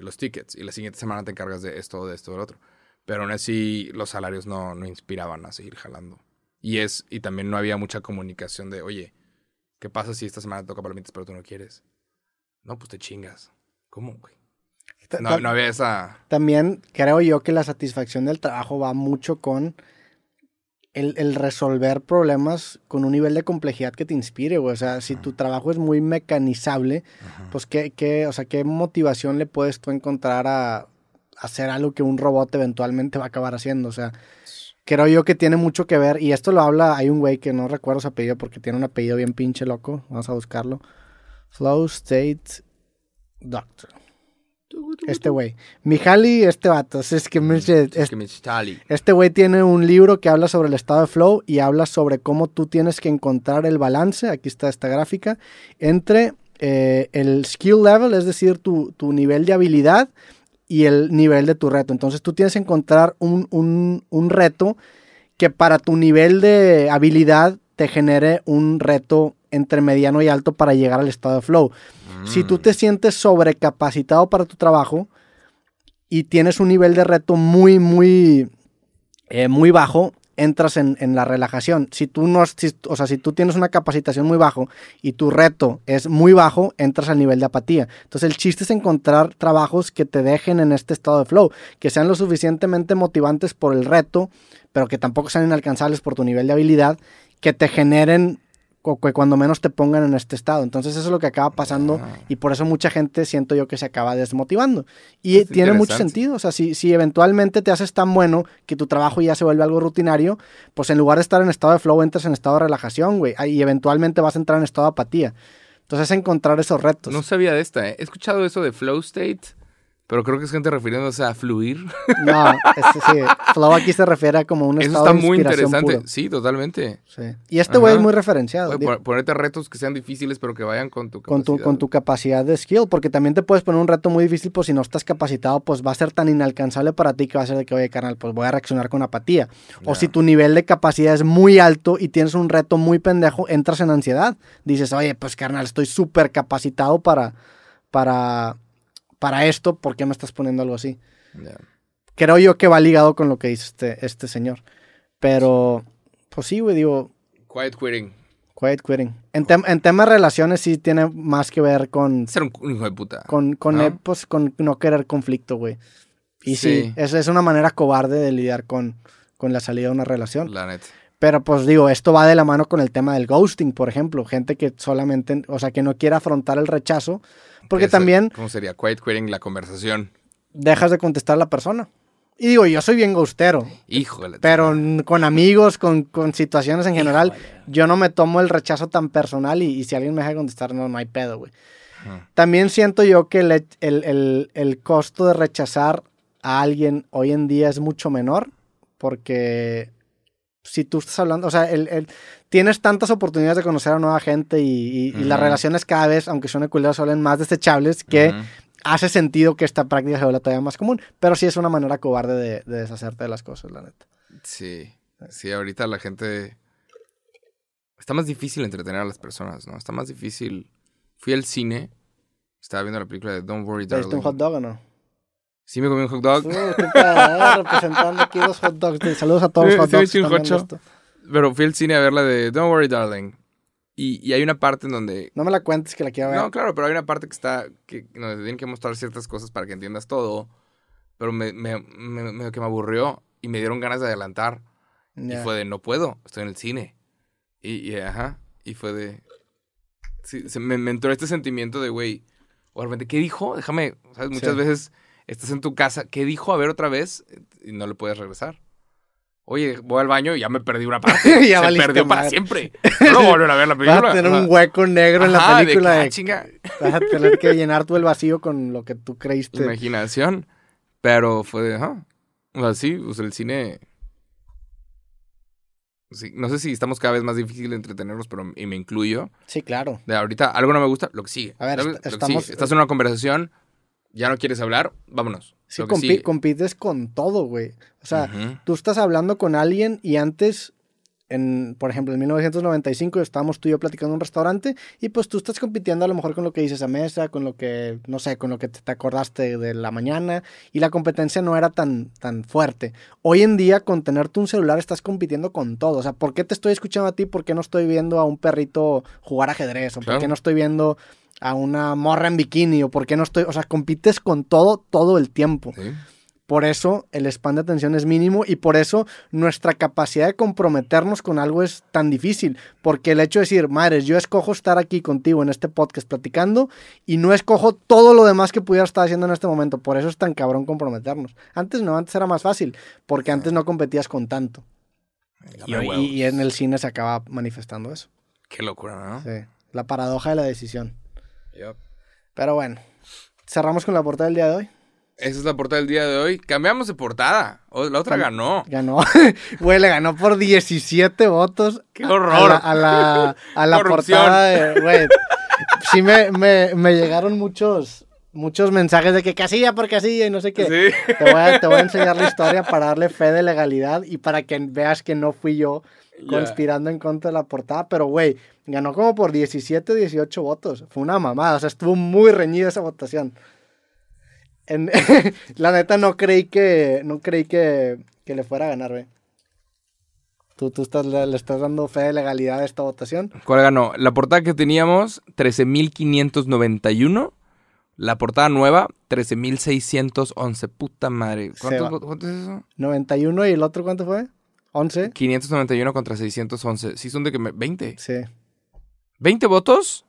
los tickets y la siguiente semana te encargas de esto, de esto, del otro. Pero aún así los salarios no, no inspiraban a seguir jalando. Y, es, y también no había mucha comunicación de, oye, ¿Qué pasa si esta semana toca palomitas pero tú no quieres? No, pues te chingas. ¿Cómo, güey? No, no, había esa... También creo yo que la satisfacción del trabajo va mucho con el, resolver problemas con un nivel de complejidad que te inspire, güey. O sea, si tu trabajo es muy mecanizable, pues ¿qué, ¿qué, o sea, ¿qué motivación le puedes tú encontrar a hacer algo que un robot eventualmente va a acabar haciendo? O sea, creo yo que tiene mucho que ver, y esto lo habla, hay un güey que no recuerdo su apellido porque tiene un apellido bien pinche loco, vamos a buscarlo. Flow State Doctor. Este güey. Mihaly, este vato. Es que me, este güey tiene un libro que habla sobre el estado de flow y habla sobre cómo tú tienes que encontrar el balance, aquí está esta gráfica, entre eh, el skill level, es decir, tu, tu nivel de habilidad y el nivel de tu reto. Entonces tú tienes que encontrar un, reto que para tu nivel de habilidad te genere un reto entre mediano y alto para llegar al estado de flow. Si tú te mm. sientes sobrecapacitado para tu trabajo y tienes un nivel de reto muy, muy, eh, muy bajo, entras en, la relajación. Si tú no, o sea, si tú tienes una capacitación muy bajo y tu reto es muy bajo, entras al nivel de apatía. Entonces el chiste es encontrar trabajos que te dejen en este estado de flow, que sean lo suficientemente motivantes por el reto, pero que tampoco sean inalcanzables por tu nivel de habilidad, que te generen que cuando menos te pongan en este estado. Entonces eso es lo que acaba pasando ah. y por eso mucha gente siento yo que se acaba desmotivando. Y tiene mucho sentido, o sea, si, si eventualmente te haces tan bueno que tu trabajo ya se vuelve algo rutinario, pues en lugar de estar en estado de flow, entras en estado de relajación, güey, y eventualmente vas a entrar en estado de apatía. Entonces es encontrar esos retos. No sabía de esta, ¿eh? He escuchado eso de flow state pero creo que es gente refiriéndose a fluir. [laughs] No, este, sí. Flow aquí se refiere a como un Eso está muy interesante. Sí, totalmente. Sí. Y este güey es muy referenciado. ponerte retos que sean difíciles, pero que vayan con tu capacidad. Con tu, con tu capacidad de skill, porque también te puedes poner un reto muy difícil, pues si no estás capacitado, pues va a ser tan inalcanzable para ti que va a ser de que, oye, carnal, pues voy a reaccionar con apatía. O si tu nivel de capacidad es muy alto y tienes un reto muy pendejo, entras en ansiedad. Dices, oye, pues carnal, estoy súper capacitado para, para para esto, ¿por qué me estás poniendo algo así? Creo yo que va ligado con lo que dice este, este señor. Pero, pues sí, güey, digo. Quiet quitting. Quiet quitting. En, en temas de relaciones sí tiene más que ver con. Ser un, hijo de puta. Con, con, ¿no? pues, con no querer conflicto, güey. Y sí, es, es, una manera cobarde de lidiar con, con la salida de una relación. La neta. Pero pues digo, esto va de la mano con el tema del ghosting, por ejemplo. Gente que solamente, o sea, que no quiere afrontar el rechazo porque también... ¿Cómo sería? Quiet quitting la conversación. Dejas de contestar a la persona. Y digo, yo soy bien gustero. Híjole. Pero con amigos, con, con situaciones en general, yo no me tomo el rechazo tan personal y, y si alguien me deja contestar, no, no hay pedo, güey. También siento yo que el, el- el- el costo de rechazar a alguien hoy en día es mucho menor porque si tú estás hablando, o sea, el, el- tienes tantas oportunidades de conocer a nueva gente y, y- y las relaciones cada vez, aunque suene culero, suelen más desechables que hace sentido que esta práctica se vuelva todavía más común, pero sí es una manera cobarde de, de deshacerte de las cosas, la neta. Sí. Sí, ahorita la gente. Está más difícil entretener a las personas, ¿no? Está más difícil. Fui al cine. Estaba viendo la película de Don't Worry, ¿Te diste un Darling. hot dog o no? Sí, me comí un hot dog. Uh, qué pedo, representando aquí los hot dogs. Saludos a todos los Sí, hot sí, dogs. sí. Pero fui al cine a ver la de Don't Worry, Darling. Y, y hay una parte en donde. No me la cuentes que la quiero ver. No, claro, pero hay una parte que está. que donde te tienen que mostrar ciertas cosas para que entiendas todo. Pero me, me, me- medio que me aburrió y me dieron ganas de adelantar. Ya. Y fue de, no puedo, estoy en el cine. Y, y, ajá, y fue de... Sí, se me, me entró este sentimiento de, güey, o de repente, ¿qué dijo? Déjame, ¿sabes? Muchas Sí. veces estás en tu casa, ¿qué dijo? A ver otra vez, y no le puedes regresar. Oye, voy al baño y ya me perdí una parte. [laughs] Ya Se perdió para siempre. [laughs] No lo volver a ver la película. Vas a tener un hueco negro en la ajá, película. de- ah, chinga, vas a tener que llenar tú el vacío con lo que tú creíste. imaginación. Pero fue de. O sea, sí, pues el cine... Sí, no sé si estamos cada vez más difícil de entretenernos, pero y me incluyo. Sí, claro. De ahorita algo no me gusta, lo que sigue. A ver, est- estamos- sigue. Estás en una conversación, ya no quieres hablar, vámonos. Sí, compi- compites con todo, güey. O sea, tú estás hablando con alguien y antes, en, por ejemplo, en 1995 estábamos tú y yo platicando en un restaurante y pues tú estás compitiendo a lo mejor con lo que dices a mesa, con lo que, no sé, con lo que te, te acordaste de la mañana y la competencia no era tan, tan fuerte. Hoy en día con tenerte un celular estás compitiendo con todo. O sea, ¿por qué te estoy escuchando a ti? ¿Por qué no estoy viendo a un perrito jugar ajedrez? ¿O por qué no estoy viendo a una morra en bikini? ¿O por qué no estoy...? O sea, compites con todo todo el tiempo. Sí. Por eso el span de atención es mínimo y por eso nuestra capacidad de comprometernos con algo es tan difícil. Porque el hecho de decir, madres, yo escojo estar aquí contigo en este podcast platicando y no escojo todo lo demás que pudiera estar haciendo en este momento. Por eso es tan cabrón comprometernos. Antes no, antes era más fácil, porque antes no competías con tanto. Y, y en el cine se acaba manifestando eso. Qué locura, ¿no? Sí, la paradoja de la decisión. Yup. Pero bueno, cerramos con la portada del día de hoy. Esa es la portada del día de hoy. Cambiamos de portada. La otra ganó. Ganó. [laughs] Güey, le ganó por 17 votos. ¡Qué horror! A la, a la, a la portada de. Güey. Sí, me, me, me llegaron muchos, muchos mensajes de que casilla por casilla y no sé qué. Sí. Te, voy a, te voy a enseñar la historia para darle fe de legalidad y para que veas que no fui yo conspirando en contra de la portada. Pero, güey, ganó como por 17, 18 votos. Fue una mamada. O sea, estuvo muy reñida esa votación. En- [laughs] la neta no creí que no creí que, que le fuera a ganar, güey. Tú, tú estás, le, le estás dando fe de legalidad a esta votación. ¿Cuál ganó? La portada que teníamos, 13.591. La portada nueva, 13.611. Puta madre. ¿Cuánto, cuánto es eso? 91 y el otro ¿cuánto fue? 11. 591 contra 611. Sí, son de que me... 20. Sí. ¿20 votos?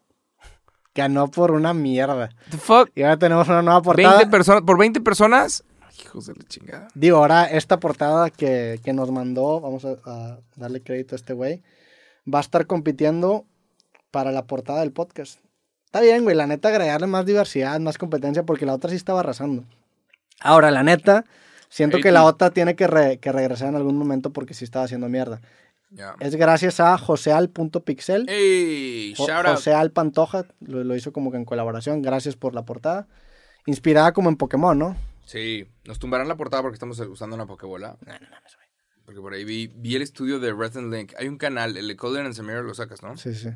Ganó por una mierda. The fuck? Y ahora tenemos una nueva portada. 20 personas, por 20 personas. Hijos de la chingada. Digo, ahora esta portada que, que nos mandó, vamos a, a darle crédito a este güey, va a estar compitiendo para la portada del podcast. Está bien, güey, la neta agregarle más diversidad, más competencia, porque la otra sí estaba arrasando. Ahora, la neta, siento que la otra tiene que, re- que regresar en algún momento porque sí estaba haciendo mierda. Ya. Es gracias a joseal.pixel. ¡Ey! Jo- Shout out. José Al Pantoja lo, lo hizo como que en colaboración. Gracias por la portada. Inspirada como en Pokémon, ¿no? Sí, nos tumbarán la portada porque estamos usando una Pokébola. Porque por ahí vi, vi el estudio de Resident Link. Hay un canal, el de Colin and Samir lo sacas, ¿no? Sí, sí.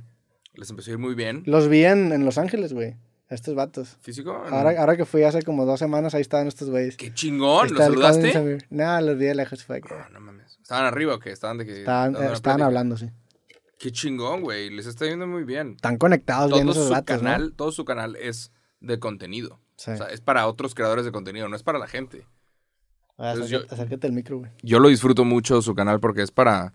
Les empezó a ir muy bien. Los vi en, en Los Ángeles, güey. Estos vatos. ¿Físico? Ahora, ahora que fui hace como dos semanas, ahí estaban estos güeyes. ¡Qué chingón! ¿Los saludaste? No, los vi de lejos. Fue Ah, no mames. ¿Estaban arriba o qué? Estaban de que... estaban, una estaban hablando, sí. ¡Qué chingón, güey! Les está yendo muy bien. Están conectados viendo Todo esos su vatos, canal, ¿no? todo su canal es de contenido. Sí. O sea, es para otros creadores de contenido, no es para la gente. Ah, entonces acércate, yo- acércate al micro, güey. Yo lo disfruto mucho su canal porque es para...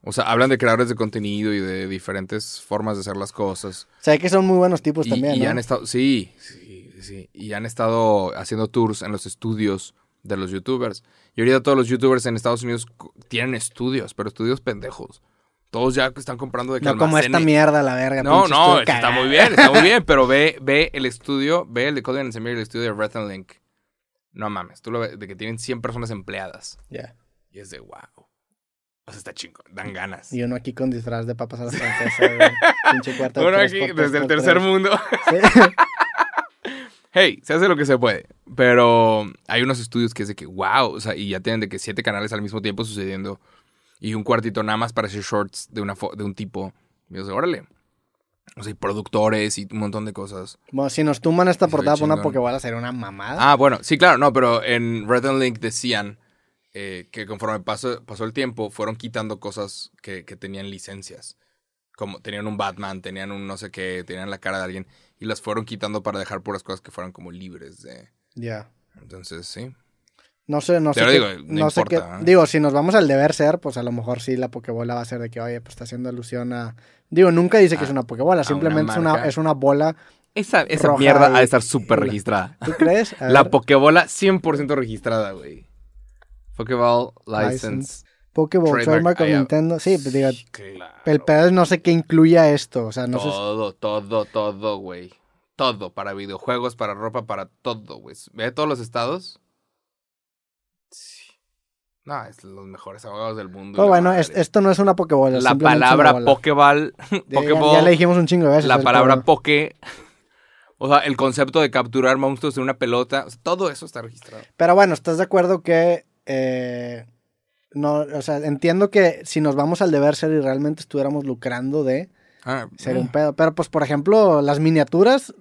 O sea, hablan de creadores de contenido y de diferentes formas de hacer las cosas. Sé que son muy buenos tipos y, también, y ¿no? han estado, sí, sí, sí. Y han estado haciendo tours en los estudios de los youtubers. Y ahorita todos los youtubers en Estados Unidos tienen estudios, pero estudios pendejos. Todos ya están comprando de que No como esta mierda, la verga. No, no, está muy bien, está muy bien, [laughs] pero ve, ve el estudio, ve el de Cody and el estudio de Red and Link. No mames, tú lo ves, de que tienen 100 personas empleadas. Ya. Y es de wow. O sea, está chingo, dan ganas. Y uno aquí con disfraz de papas a la francesa, güey. [laughs] Pinche cuarto Uno aquí, por desde el tercer tres. mundo. Sí. [laughs] hey, se hace lo que se puede. Pero hay unos estudios que es de que, wow, o sea, y ya tienen de que siete canales al mismo tiempo sucediendo. Y un cuartito nada más para hacer shorts de, una de un tipo. Y yo sé, órale. O sea, y productores y un montón de cosas. Bueno, si nos tumban esta portada por una. Pokébola sería una mamada. Ah, bueno, sí, claro, no, pero en Red and Link decían eh, que conforme pasó, pasó el tiempo, fueron quitando cosas que, que tenían licencias. Como tenían un Batman, tenían un no sé qué, tenían la cara de alguien. Y las fueron quitando para dejar puras cosas que fueran como libres de. Ya. Entonces, sí. No sé, no Te sé. lo qué- digo, no sé importa, qué- ¿eh? Digo, si nos vamos al deber ser, pues a lo mejor sí la Pokébola va a ser de que, oye, pues está haciendo alusión a. Digo, nunca dice que A- es una Pokébola, simplemente una es, una, es una bola. Esa, esa Roja mierda y- ha de estar súper registrada. ¿Tú crees? La Pokébola 100% registrada, güey. Pokéball License. License. Pokéball, trademark, trademark of ahí, ah, Nintendo. Sí, pues digo, Claro. el pedo no sé qué incluya esto. O sea, no sé. si- todo, todo, todo, güey. Todo. Para videojuegos, para ropa, para todo, güey. Ve todos los estados. Sí. No, es los mejores abogados del mundo. Pero bueno, es- esto no es una Pokébola. la palabra. Pokéball. Ya- ya, Pokéball. ya le dijimos un chingo de veces. la palabra. Poké. O sea, el concepto de capturar monstruos en una pelota. o sea, todo eso está registrado. Pero bueno, ¿estás de acuerdo que... eh, no, o sea, entiendo que si nos vamos al deber ser y realmente estuviéramos lucrando de, Ah, sería un pedo. Pero pues, por ejemplo, las miniaturas,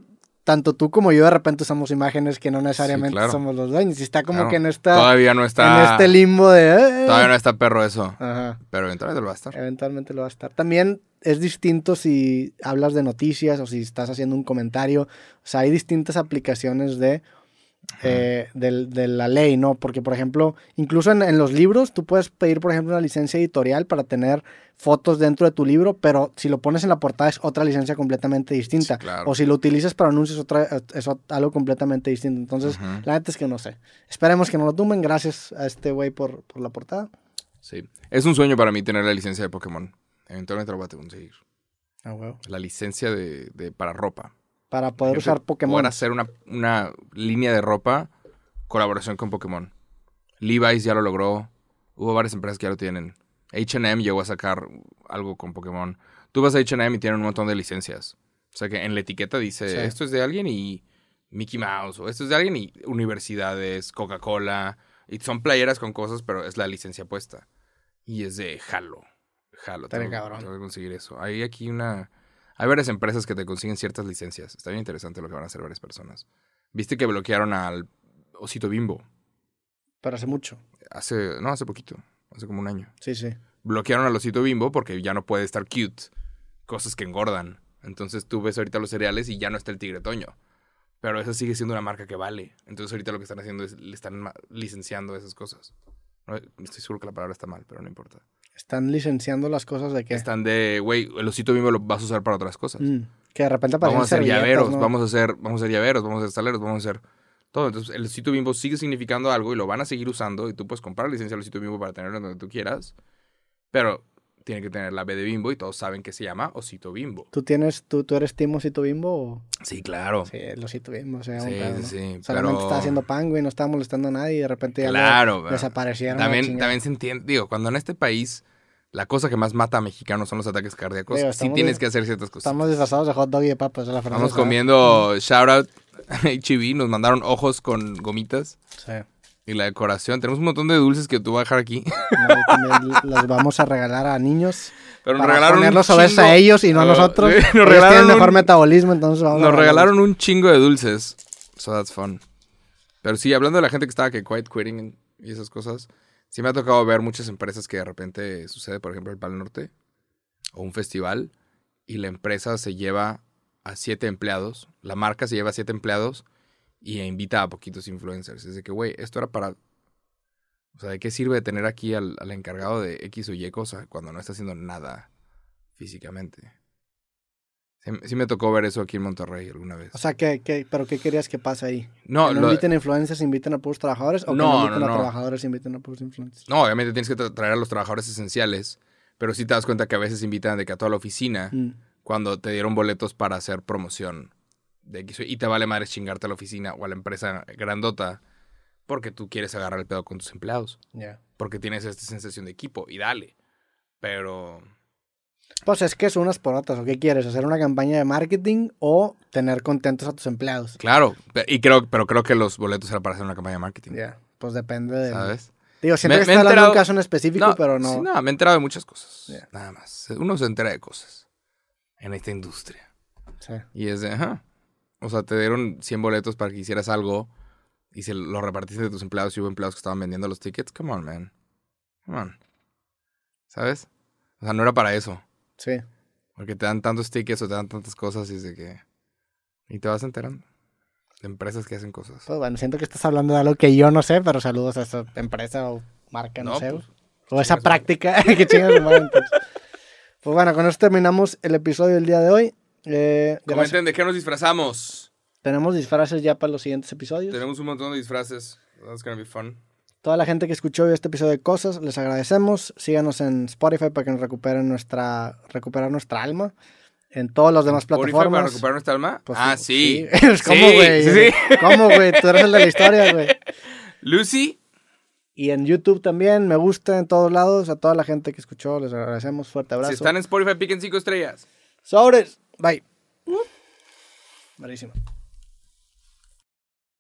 tanto tú como yo de repente usamos imágenes que no necesariamente claro. somos los dueños. Y está como claro. que en esta... Todavía no está. En este limbo de... eh, Todavía no está perro eso. Ajá. Pero eventualmente lo va a estar. Eventualmente lo va a estar. También es distinto si hablas de noticias o si estás haciendo un comentario. O sea, hay distintas aplicaciones de, eh, de la ley, ¿no? Porque, por ejemplo, incluso en, en los libros, tú puedes pedir, por ejemplo, una licencia editorial para tener fotos dentro de tu libro, pero si lo pones en la portada es otra licencia completamente distinta. Sí, claro. O si lo utilizas para anuncios, otra, es algo completamente distinto. Entonces, la neta es que no sé. Esperemos que no lo tumben. Gracias a este güey por, por la portada. Sí. Es un sueño para mí tener la licencia de Pokémon. Eventualmente lo voy a conseguir. Ah, huevo. La licencia de, de- para ropa. Para poder usar Pokémon. Poder hacer una, una línea de ropa, colaboración con Pokémon. Levi's ya lo logró. Hubo varias empresas que ya lo tienen. H&M llegó a sacar algo con Pokémon. Tú vas a H&M y tienen un montón de licencias. O sea que en la etiqueta dice, Sí. esto es de alguien y Mickey Mouse, o esto es de alguien y universidades, Coca-Cola. Y son playeras con cosas, pero es la licencia puesta. Y es de Halo. Halo. Estaría Tengo, cabrón. tengo que conseguir eso. Hay aquí una... Hay varias empresas que te consiguen ciertas licencias. Está bien interesante lo que van a hacer varias personas. Viste que bloquearon al Osito Bimbo. Pero hace mucho. Hace... No, hace poquito. Hace como un año. Sí, sí. Bloquearon al Osito Bimbo porque ya no puede estar cute. Cosas que engordan. Entonces tú ves ahorita los cereales y ya no está el tigre toño. Pero esa sigue siendo una marca que vale. Entonces ahorita lo que están haciendo es le están licenciando esas cosas. No, estoy seguro que la palabra está mal, pero no importa. Están licenciando las cosas de que... Están de, güey, el osito bimbo lo vas a usar para otras cosas. Mm, que de repente aparecen vamos a hacer llaveros, ¿no? vamos a hacer, vamos a hacer llaveros, vamos a hacer taleros, vamos a hacer todo. Entonces, el osito bimbo sigue significando algo y lo van a seguir usando y tú puedes comprar la licencia del osito bimbo para tenerlo donde tú quieras. Pero tiene que tener la B de bimbo y todos saben que se llama osito bimbo. ¿Tú tienes, tú, tú eres Team Osito Bimbo o...? Sí, claro. Sí, el Osito Bimbo, o sea, un Sí, pedo, sí, ¿no? sí, Solamente pero- está haciendo pan, güey, no está molestando a nadie y de repente ya lo Claro, pero desaparecieron. También, también se entiende, digo, cuando en este país la cosa que más mata a mexicanos son los ataques cardíacos, Digo, sí tienes que hacer ciertas cosas. Estamos disfrazados de hot dog y de papas la francesa. Estamos comiendo shout out [laughs] HB, nos mandaron ojos con gomitas Sí. Y la decoración. Tenemos un montón de dulces que tú vas a dejar aquí. [laughs] No, los vamos a regalar a niños. Pero nos para regalaron un ponerlos obesos chingo- a ellos y no a nosotros. sí, [laughs] nos regalaron tienen mejor un- metabolismo, entonces vamos a Nos regalaron un chingo de dulces. So that's fun. Pero sí, hablando de la gente que estaba que quiet quitting y esas cosas, sí me ha tocado ver muchas empresas que de repente sucede, por ejemplo, el Pal Norte o un festival y la empresa se lleva a siete empleados, la marca se lleva a siete empleados y invita a poquitos influencers. Es de que, güey, esto era para... O sea, ¿de qué sirve tener aquí al, al encargado de X o Y cosa cuando no está haciendo nada físicamente? Sí, sí me tocó ver eso aquí en Monterrey alguna vez. O sea, ¿qué, qué, ¿pero qué querías que pase ahí? no, ¿Que no lo- inviten a influencers, inviten a puros trabajadores? ¿O que No, no inviten no, a no. trabajadores, inviten a puros influencers? no, obviamente tienes que tra- traer a los trabajadores esenciales, pero sí te das cuenta que a veces invitan de que a toda la oficina Mm. cuando te dieron boletos para hacer promoción de X Y, te vale madre chingarte a la oficina o a la empresa grandota porque tú quieres agarrar el pedo con tus empleados, Ya. porque tienes esta sensación de equipo y dale. Pero Pues es que son unas por otras. ¿O qué quieres? ¿Hacer una campaña de marketing o tener contentos a tus empleados? claro, y creo, pero creo que los boletos eran para hacer una campaña de marketing, Ya. Pues depende de... ¿sabes? Digo, Me- me he está hablando de un caso en específico, pero no... sí, no, me he enterado de muchas cosas. Nada más. Uno se entera de cosas en esta industria. Sí. Y es de, ajá. O sea, te dieron 100 boletos para que hicieras algo y se lo repartiste de tus empleados y hubo empleados que estaban vendiendo los tickets. Come on, man. Come on. ¿Sabes? O sea, no era para eso. Sí. Porque te dan tantos tickets o te dan tantas cosas y es de que... Y te vas enterando. De empresas que hacen cosas. Pues bueno, siento que estás hablando de algo que yo no sé, pero saludos a esa empresa o marca, no, No, sé. pues, o esa práctica [laughs] que chingas entonces. Pues bueno, con esto terminamos el episodio del día de hoy. Eh. Comenten de qué nos disfrazamos. Tenemos disfraces ya para los siguientes episodios. Tenemos un montón de disfraces. That's gonna be fun. Toda la gente que escuchó este episodio de Cosas, les agradecemos. Síganos en Spotify para que nos recuperen nuestra, recuperar nuestra alma. En todas las demás ¿Spotify plataformas. para recuperar nuestra alma? Pues ah, sí. [laughs] ¿Cómo, Sí, güey? sí, sí. ¿Cómo, güey? Tú eres el de la historia, [laughs] güey. Lucy, Y en YouTube también, me gusta en todos lados. A toda la gente que escuchó, les agradecemos. Fuerte abrazo. si están en Spotify, piquen cinco estrellas. Sobres. Bye. Buenísimo.